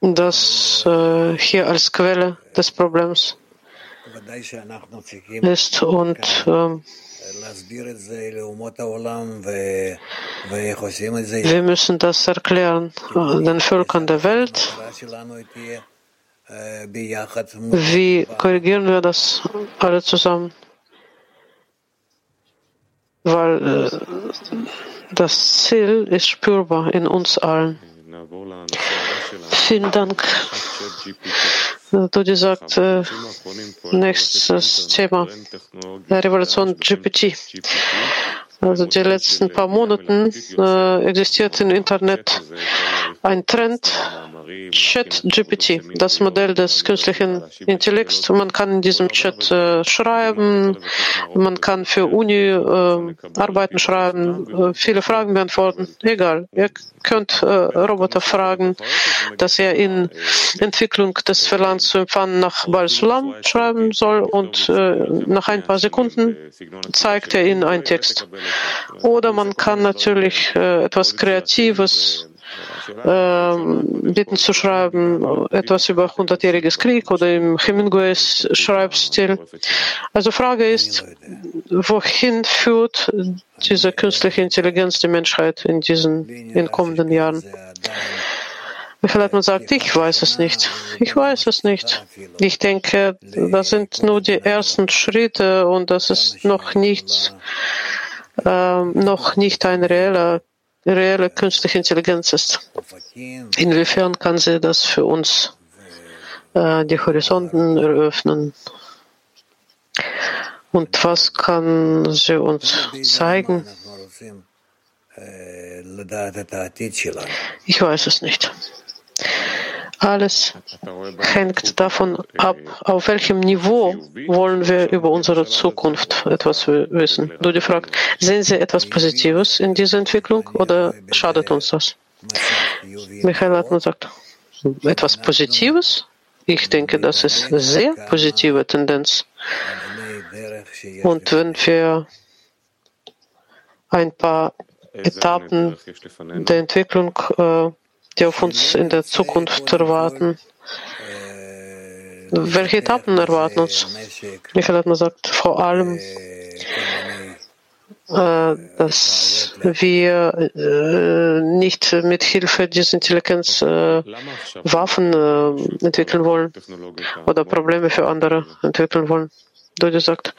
Speaker 1: Das äh, hier als Quelle des Problems ist und äh, wir müssen das erklären den Völkern der Welt. Wie korrigieren wir das alle zusammen? Weil äh, das Ziel ist spürbar in uns allen. Vielen Dank. Dodi sagt, äh, nächstes Thema, Revolution GPT. Also die letzten paar Monate äh, existiert im Internet ein Trend, Chat GPT, das Modell des künstlichen Intellekts. Man kann in diesem Chat äh, schreiben, man kann für Uni äh, Arbeiten schreiben, äh, viele Fragen beantworten. Egal, ihr könnt äh, Roboter fragen, dass er in Entwicklung des Verlangens zu empfangen nach Bal-Sulam schreiben soll und äh, nach ein paar Sekunden zeigt er Ihnen einen Text. Oder man kann natürlich äh, etwas Kreatives ähm, bitten zu schreiben, etwas über hundertjähriges Krieg oder im Hemingways Schreibstil. Also Frage ist, wohin führt diese künstliche Intelligenz die Menschheit in diesen in kommenden Jahren? Michael Hartmann sagt, ich weiß es nicht. Ich weiß es nicht. Ich denke, das sind nur die ersten Schritte und das ist noch nichts, äh, noch nicht ein reeller reelle künstliche Intelligenz ist. Inwiefern kann sie das für uns äh, die Horizonten eröffnen? Und was kann sie uns zeigen? Ich weiß es nicht. Alles hängt davon ab, auf welchem Niveau wollen wir über unsere Zukunft etwas wissen. Du die fragst, sehen Sie etwas Positives in dieser Entwicklung oder schadet uns das? Michael Atman sagt, etwas Positives? Ich denke, das ist eine sehr positive Tendenz. Und wenn wir ein paar Etappen der Entwicklung äh, die auf uns in der Zukunft erwarten. Welche Etappen erwarten uns? Michael hat gesagt, vor allem, äh, dass wir äh, nicht mit Hilfe dieser Intelligenz äh, Waffen entwickeln wollen oder Probleme für andere entwickeln wollen. Dodi sagt,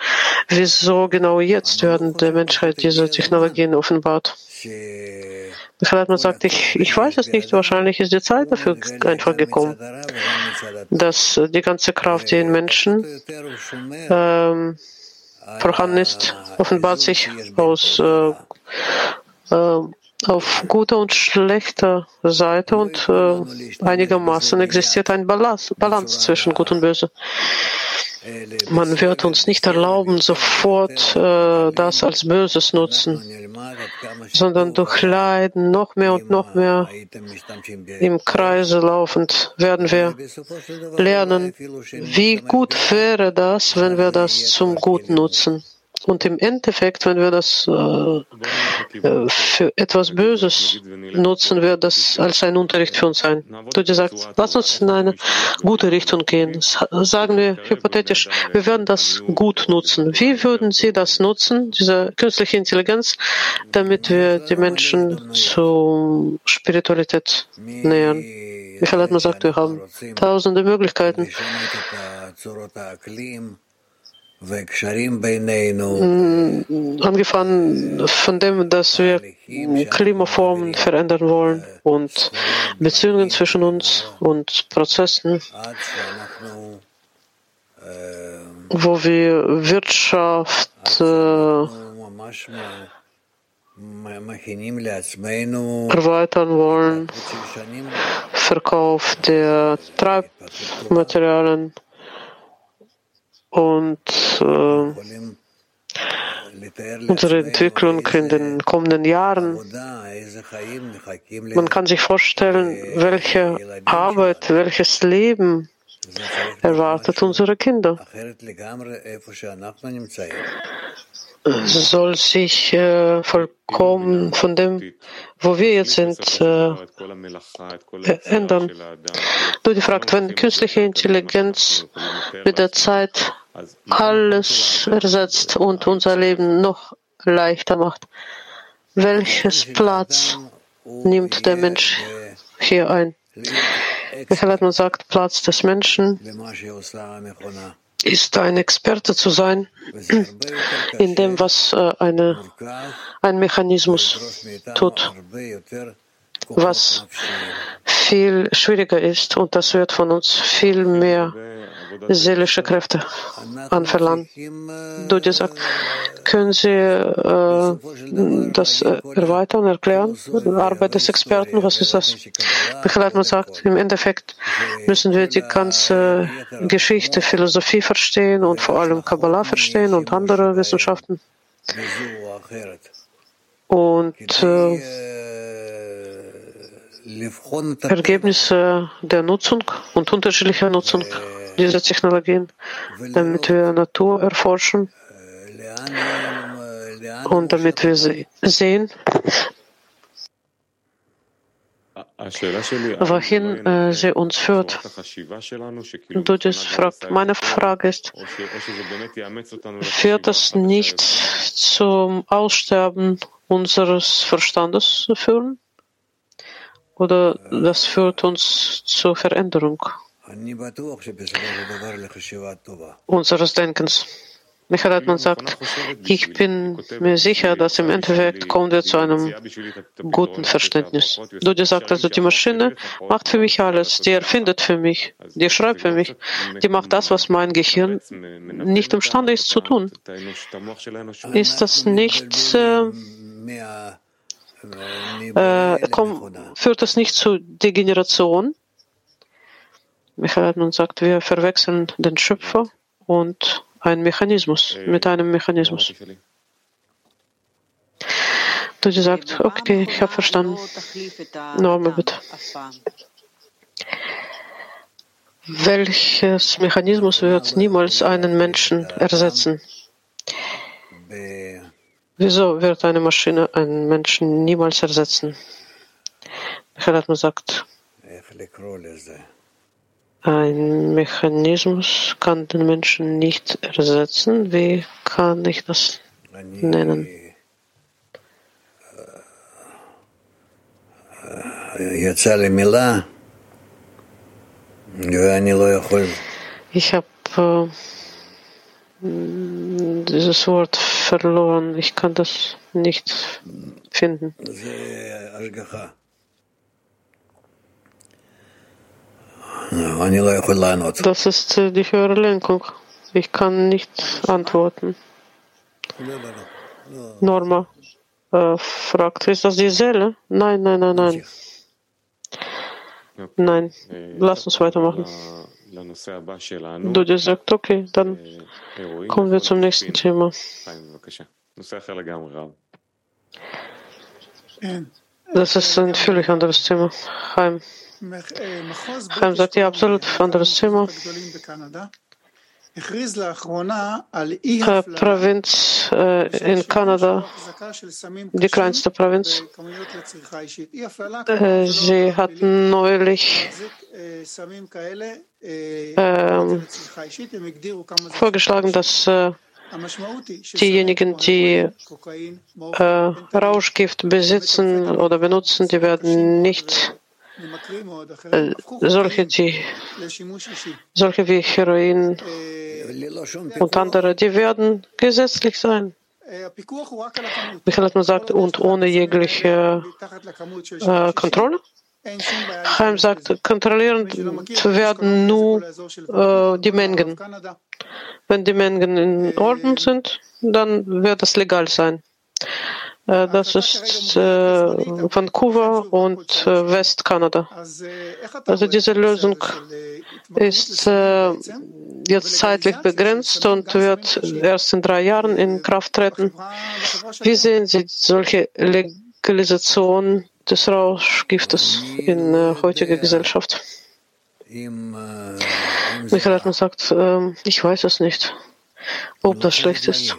Speaker 1: wieso genau jetzt werden der Menschheit diese Technologien offenbart? Michael sagt, ich, ich weiß es nicht, wahrscheinlich ist die Zeit dafür einfach gekommen, dass die ganze Kraft, die in Menschen ähm, vorhanden ist, offenbart sich aus äh, äh, auf guter und schlechter Seite und äh, einigermaßen existiert ein Balance, Balance zwischen Gut und Böse. Man wird uns nicht erlauben, sofort äh, das als Böses nutzen, sondern durch Leiden noch mehr und noch mehr im Kreise laufend werden wir lernen, wie gut wäre das, wenn wir das zum Guten nutzen. Und im Endeffekt, wenn wir das äh, für etwas Böses nutzen, wird das als ein Unterricht für uns sein. Du sagst, lass uns in eine gute Richtung gehen. Sagen wir hypothetisch, wir werden das gut nutzen. Wie würden Sie das nutzen, diese künstliche Intelligenz, damit wir die Menschen zur Spiritualität nähern? Michael hat mir gesagt, wir haben tausende Möglichkeiten angefangen von dem, dass wir Klimaformen verändern wollen und Beziehungen zwischen uns und Prozessen, wo wir Wirtschaft äh, erweitern wollen, Verkauf der Treibmaterialien und äh, unsere Entwicklung in den kommenden Jahren. Man kann sich vorstellen, welche Arbeit, welches Leben erwartet unsere Kinder soll sich äh, vollkommen von dem, wo wir jetzt sind, äh, ändern. Du die fragt, wenn künstliche Intelligenz mit der Zeit alles ersetzt und unser Leben noch leichter macht, welches Platz nimmt der Mensch hier ein? Michael Hartmann sagt, Platz des Menschen ist ein Experte zu sein in dem, was äh, eine, ein Mechanismus tut, was viel schwieriger ist und das wird von uns viel mehr seelische Kräfte anverlangen. Du dir sagst, können Sie äh, das erweitern, erklären? Arbeit des Experten, was ist das? Michael Hartmann sagt, im Endeffekt müssen wir die ganze Geschichte, Philosophie verstehen und vor allem Kabbalah verstehen und andere Wissenschaften. Und äh, Ergebnisse der Nutzung und unterschiedlicher Nutzung dieser Technologien, damit wir Natur erforschen und damit wir sehen, wohin äh, sie uns führt. Du das fragt. Meine Frage ist, führt das nicht zum Aussterben unseres Verstandes führen? Oder das führt uns zur Veränderung unseres Denkens? Michael Hartmann sagt, ich bin mir sicher, dass im Endeffekt kommen wir zu einem guten Verständnis. Dudi sagt also, die Maschine macht für mich alles, die erfindet für mich, die schreibt für mich, die macht das, was mein Gehirn nicht imstande ist zu tun. Ist das nicht, äh, äh, komm, führt das nicht zu Degeneration? Michael Hartmann sagt, wir verwechseln den Schöpfer und ein Mechanismus, mit einem Mechanismus. Du sagst, okay, ich habe verstanden. Norma, bitte. Welches Mechanismus wird niemals einen Menschen ersetzen? Wieso wird eine Maschine einen Menschen niemals ersetzen? Michael gesagt, ein Mechanismus kann den Menschen nicht ersetzen. Wie kann ich das nennen? Ich habe äh, dieses Wort verloren. Ich kann das nicht finden. Das ist äh, die höhere Lenkung. Ich kann nicht antworten. Norma äh, fragt, ist das die Seele? Nein, nein, nein, nein. Nein, lass uns weitermachen. Dudi sagt, okay, dann kommen wir zum nächsten Thema. Das ist ein völlig anderes Thema. Heim. Chaim sagt, ja, absolut anderes Thema. Provinz äh, in Kanada, die kleinste Provinz. Äh, sie hatten neulich äh, vorgeschlagen, dass äh, diejenigen, die äh, Rauschgift besitzen oder benutzen, die werden nicht solche, die, solche wie Heroin und andere, die werden gesetzlich sein. Michael hat gesagt, und ohne jegliche äh, Kontrolle. Chaim sagt, kontrollieren werden nur äh, die Mengen. Wenn die Mengen in Ordnung sind, dann wird es legal sein. Äh, das ist äh, Vancouver und äh, Westkanada. Also diese Lösung ist äh, jetzt zeitlich begrenzt und wird erst in drei Jahren in Kraft treten. Wie sehen Sie solche Legalisation des Rauschgiftes in äh, heutiger Gesellschaft? Michael hat mir gesagt, äh, ich weiß es nicht, ob das schlecht ist.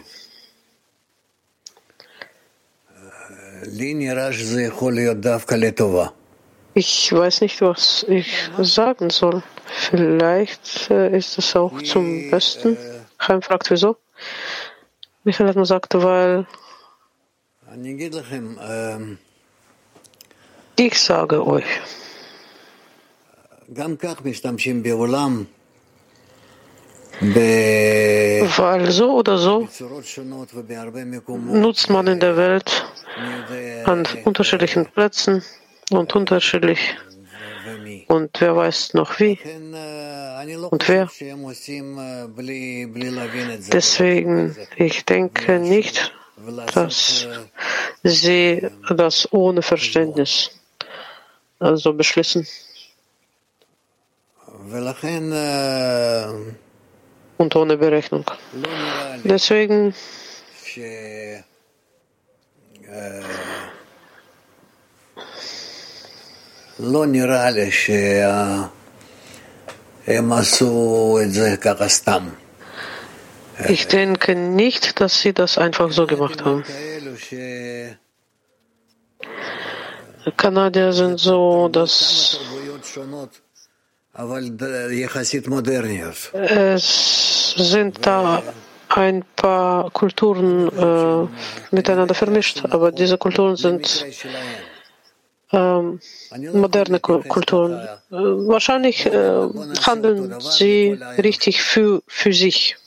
Speaker 1: Ich weiß nicht, was ich sagen soll. Vielleicht äh, ist es auch zum Besten. Chaim fragt, wieso? Michael hat mir gesagt, weil ich sage euch, weil so oder so nutzt man in der Welt an unterschiedlichen Plätzen und unterschiedlich. Und wer weiß noch wie. Und wer. Deswegen, ich denke nicht, dass sie das ohne Verständnis also so Beschlüssen. Und ohne Berechnung. Deswegen ich denke nicht, dass sie das einfach so gemacht haben. Kanadier sind so, dass es sind da ein paar Kulturen äh, miteinander vermischt, aber diese Kulturen sind ähm, moderne Kulturen. Wahrscheinlich äh, handeln sie richtig für, für sich.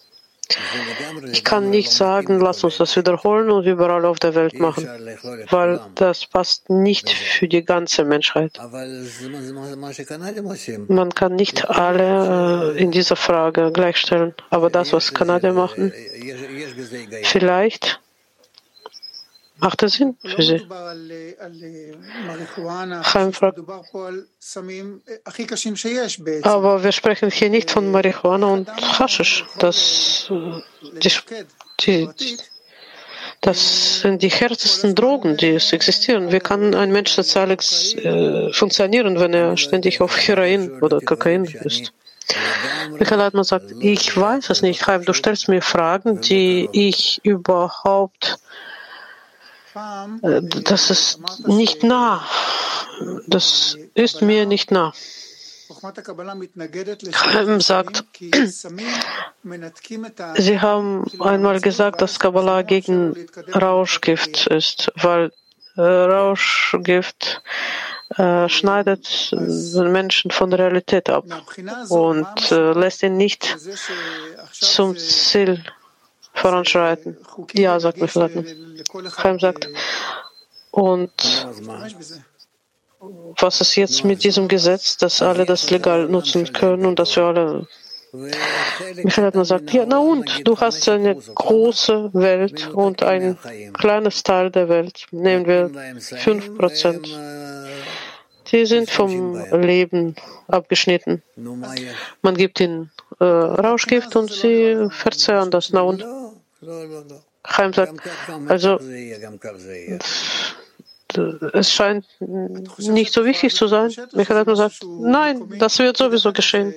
Speaker 1: Ich kann nicht sagen, lass uns das wiederholen und überall auf der Welt machen, weil das passt nicht für die ganze Menschheit. Man kann nicht alle äh, in dieser Frage gleichstellen, aber das, was Kanadier machen, vielleicht macht es Sinn für sie. Chaim fragt, aber wir sprechen hier nicht von Marihuana und Haschisch. Das, die, die, das sind die härtesten Drogen, die es existieren. Wie kann ein Mensch sozial äh, funktionieren, wenn er ständig auf Heroin oder Kokain ist? Michael Altmann sagt, ich weiß es nicht. Chaim, du stellst mir Fragen, die ich überhaupt das ist nicht nah. Das ist mir nicht nah. Chaim sagt, Sie haben einmal gesagt, dass Kabbalah gegen Rauschgift ist, weil äh, Rauschgift äh, schneidet den Menschen von der Realität ab und äh, lässt ihn nicht zum Ziel voranschreiten. Ja, sagt Michlaten. Chaim sagt, und was ist jetzt mit diesem Gesetz, dass alle das legal nutzen können und dass wir alle Michael sagt, ja, na und, du hast eine große Welt und ein kleines Teil der Welt, nehmen wir 5 Prozent. Die sind vom Leben abgeschnitten. Man gibt ihnen äh, Rauschgift und sie verzehren das. Na und? Chaim sagt, also es scheint nicht so wichtig zu sein. Michael hat gesagt, nein, das wird sowieso geschehen.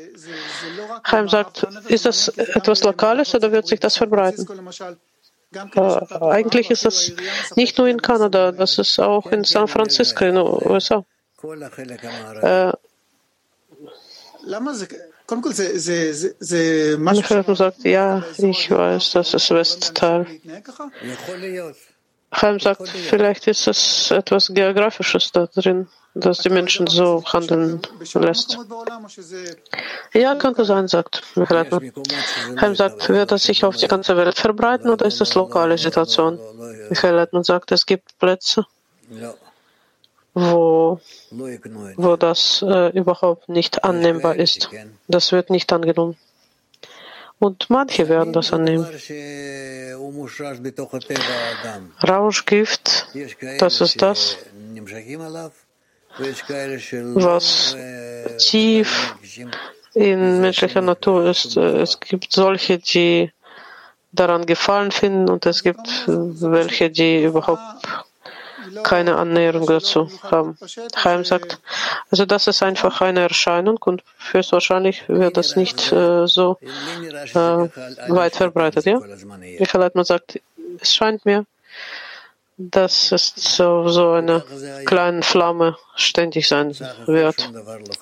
Speaker 1: Chaim sagt, ist das etwas Lokales oder wird sich das verbreiten? Äh, eigentlich ist das nicht nur in Kanada, das ist auch in San Francisco in den USA. Äh, Michael sagt, ja, ich weiß, das ist Westteil. Chaim sagt, vielleicht ist es etwas Geografisches da drin, das die Menschen so handeln lässt. Ja, könnte sein, sagt Michael. Chaim sagt, wird das sich auf die ganze Welt verbreiten oder ist das lokale Situation? Michael Leitner sagt, es gibt Plätze, wo, wo das äh, überhaupt nicht annehmbar ist. Das wird nicht angenommen. Und manche werden das annehmen. Rauschgift, das ist das, was tief in menschlicher Natur ist. Es gibt solche, die daran Gefallen finden und es gibt welche, die überhaupt keine Annäherung dazu haben. Chaim sagt, also das ist einfach eine Erscheinung und höchstwahrscheinlich wird das nicht äh, so äh, weit verbreitet. Ja? Michael Leitmann sagt, es scheint mir, dass es so, so eine kleine Flamme ständig sein wird.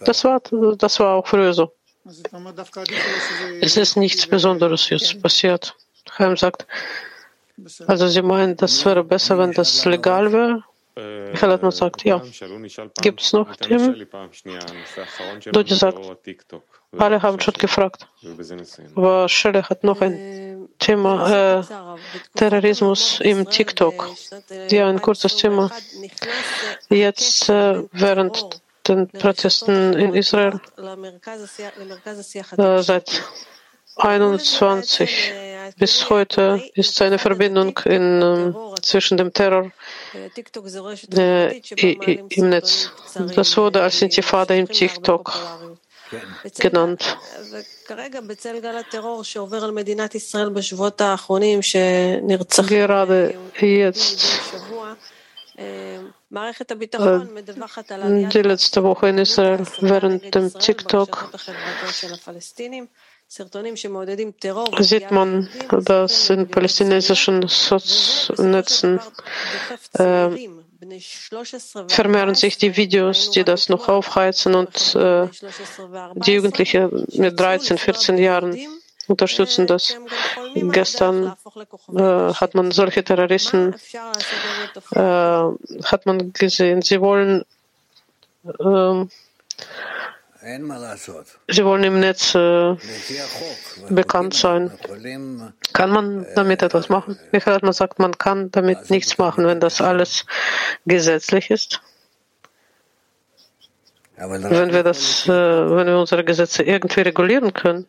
Speaker 1: Das war, das war auch früher so. Es ist nichts Besonderes jetzt passiert. Chaim sagt, also Sie meinen, das wäre besser, wenn das legal wäre? Michael Atman sagt, ja. Gibt es noch Themen? Dodi sagt, alle haben schon gefragt. Aber Shelley hat noch ein Thema, äh, Terrorismus im TikTok. Ja, ein kurzes Thema. Jetzt äh, während den Protesten in Israel äh, seit 21 bis heute ist eine Verbindung in, äh, zwischen dem Terror äh, im Netz. Das wurde als Intifada im TikTok genannt. Gerade jetzt die letzte Woche in Israel während dem TikTok sieht man, dass in palästinensischen Sozialnetzen äh, vermehren sich die Videos, die das noch aufheizen und äh, die Jugendlichen mit 13, 14 Jahren unterstützen das. Gestern äh, hat man solche Terroristen äh, hat man gesehen. Sie wollen äh, Sie wollen im Netz äh, bekannt sein. Kann man damit etwas machen? Michael man sagt, man kann damit nichts machen, wenn das alles gesetzlich ist. Wenn wir das, äh, wenn wir unsere Gesetze irgendwie regulieren können,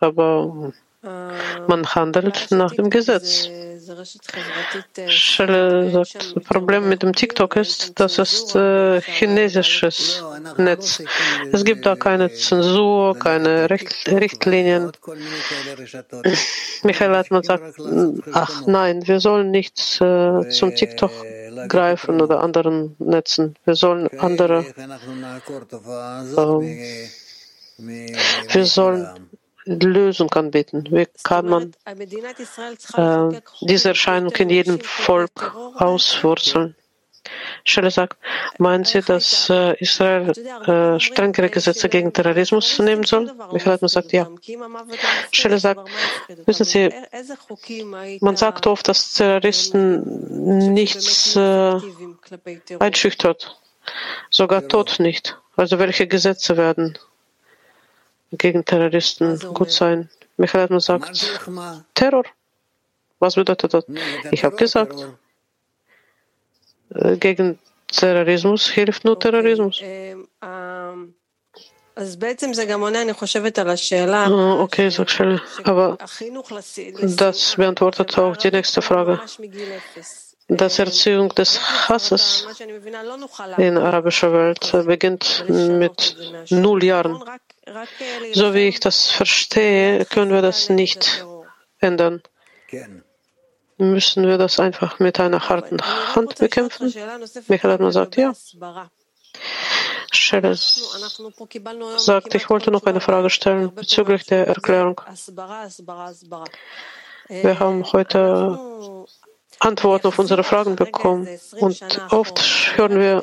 Speaker 1: aber man handelt nach dem Gesetz. Das Problem mit dem TikTok ist, das ist äh, chinesisches Netz. Es gibt da keine Zensur, keine Recht, Richtlinien. Michael Leitmann sagt, ach nein, wir sollen nicht äh, zum TikTok greifen oder anderen Netzen. Wir sollen andere, äh, wir sollen Lösung anbieten. Wie kann man äh, diese Erscheinung in jedem Volk auswurzeln? Schelle sagt, meinen Sie, dass äh, Israel äh, strengere Gesetze gegen Terrorismus nehmen soll? Michael Hartmann sagt ja. Schelle sagt, wissen Sie, man sagt oft, dass Terroristen nichts äh, einschüchtert, sogar Tod nicht. Also welche Gesetze werden gegen Terroristen also, gut sein. Michael Edmund sagt, Terror. Was bedeutet das? Ich habe gesagt, äh, gegen Terrorismus hilft nur Terrorismus. Ähm, ähm, ah, okay, sagt Shelley. Aber das beantwortet auch die nächste Frage dass Erziehung des Hasses in arabischer Welt beginnt mit null Jahren. So wie ich das verstehe, können wir das nicht ändern. Müssen wir das einfach mit einer harten Hand bekämpfen? Michael Adman sagt ja. Scheres sagt, ich wollte noch eine Frage stellen bezüglich der Erklärung. Wir haben heute Antworten auf unsere Fragen bekommen. Und oft hören wir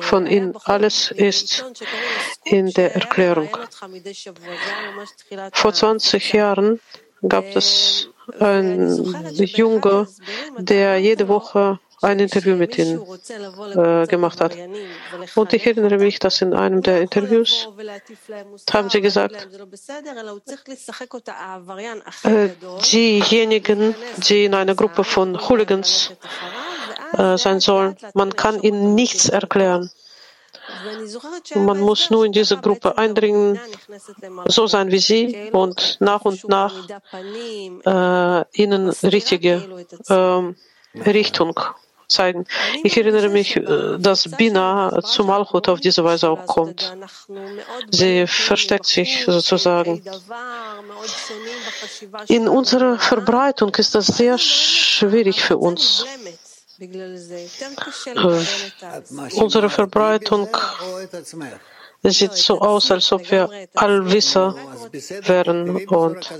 Speaker 1: von ihnen, alles ist in der Erklärung. Vor 20 Jahren gab es ein Junge, der jede Woche ein Interview mit ihnen äh, gemacht hat. Und ich erinnere mich, dass in einem der Interviews haben sie gesagt, äh, diejenigen, die in einer Gruppe von Hooligans äh, sein sollen, man kann ihnen nichts erklären. Man muss nur in diese Gruppe eindringen, so sein wie sie und nach und nach äh, ihnen richtige äh, Richtung zeigen. Ich erinnere mich, äh, dass Bina zu Malchut auf diese Weise auch kommt. Sie versteckt sich sozusagen. In unserer Verbreitung ist das sehr schwierig für uns. Unsere Verbreitung sieht so aus, als ob wir Allwisser wären. Und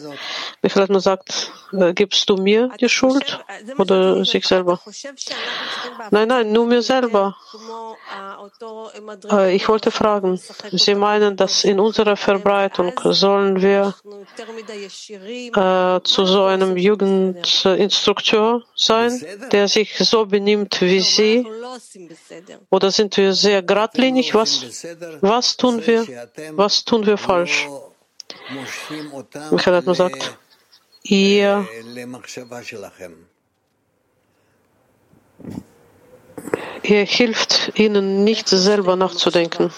Speaker 1: Michael man sagt, äh, gibst du mir die Schuld oder sich selber? Nein, nein, nur mir selber. Äh, ich wollte fragen, Sie meinen, dass in unserer Verbreitung sollen wir äh, zu so einem Jugendinstrukteur sein, der sich so benimmt wie Sie? Oder sind wir sehr geradlinig? Was, was tun wir? Was tun wir falsch? Michael hat nur gesagt, ihr Ihr hilft ihnen nicht selber nachzudenken.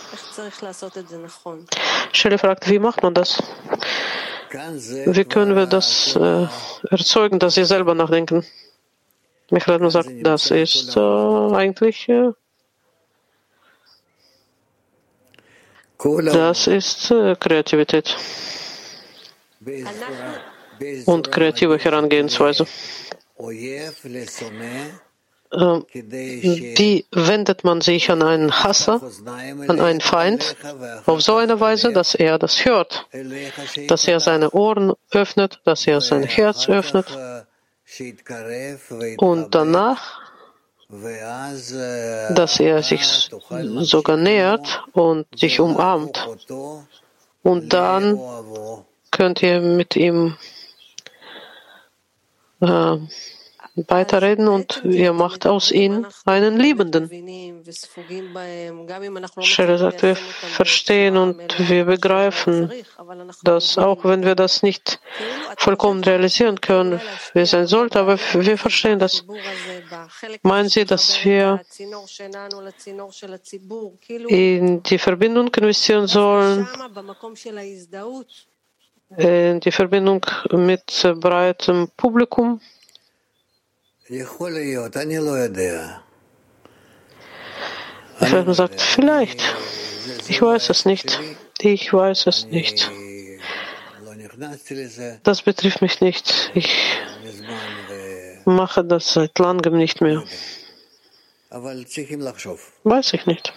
Speaker 1: Shelley fragt, wie macht man das? Wie können wir das äh, erzeugen, dass sie selber nachdenken? Michael sagt, das ist äh, eigentlich äh, das ist äh, Kreativität. Und kreative Herangehensweise. Ähm, wie wendet man sich an einen Hasser, an einen Feind, auf so eine Weise, dass er das hört, dass er seine Ohren öffnet, dass er sein Herz öffnet. Und danach, dass er sich sogar nähert und sich umarmt. Und dann könnt ihr mit ihm äh, weiterreden und ihr macht aus ihm einen Liebenden. Schere sagt, wir verstehen und wir begreifen das, auch wenn wir das nicht vollkommen realisieren können, wie es sein sollte, aber wir verstehen das. Meinen Sie, dass wir in die Verbindung investieren sollen, in die Verbindung mit breitem Publikum? Felden sagt, vielleicht. Ich weiß es nicht. Ich weiß es nicht. Das betrifft mich nicht. Ich mache das seit langem nicht mehr. Weiß ich nicht.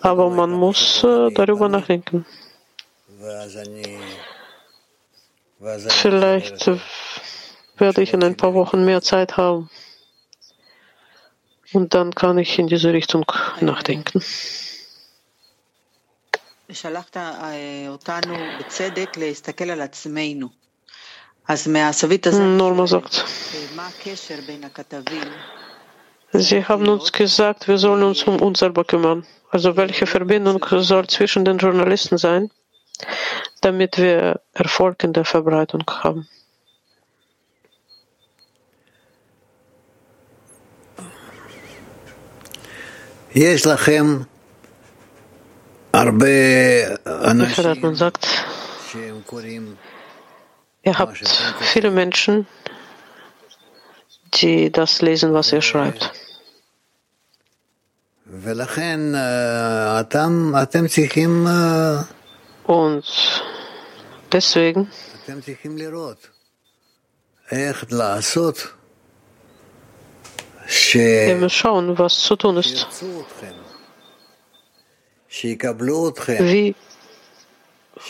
Speaker 1: Aber man muss äh, darüber nachdenken. Vielleicht werde ich in ein paar Wochen mehr Zeit haben. Und dann kann ich in diese Richtung nachdenken. Norma sagt, Sie haben uns gesagt, wir sollen uns um uns selber kümmern. Also welche Verbindung soll zwischen den Journalisten sein, damit wir Erfolg in der Verbreitung haben?
Speaker 2: Man
Speaker 1: sagt, ihr habt viele Menschen, die das lesen, was ihr schreibt. Und deswegen wir müssen schauen, was zu tun ist. Wie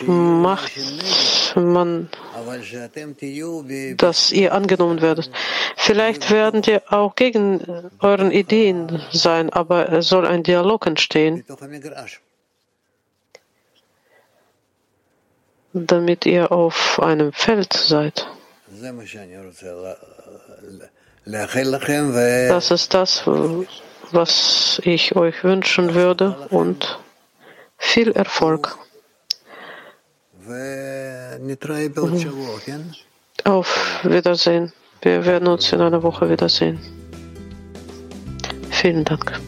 Speaker 1: macht man, dass ihr angenommen werdet? Vielleicht werden die auch gegen euren Ideen sein, aber es soll ein Dialog entstehen, damit ihr auf einem Feld seid. Das ist das, was ich euch wünschen würde und viel Erfolg. Auf Wiedersehen. Wir werden uns in einer Woche wiedersehen. Vielen Dank.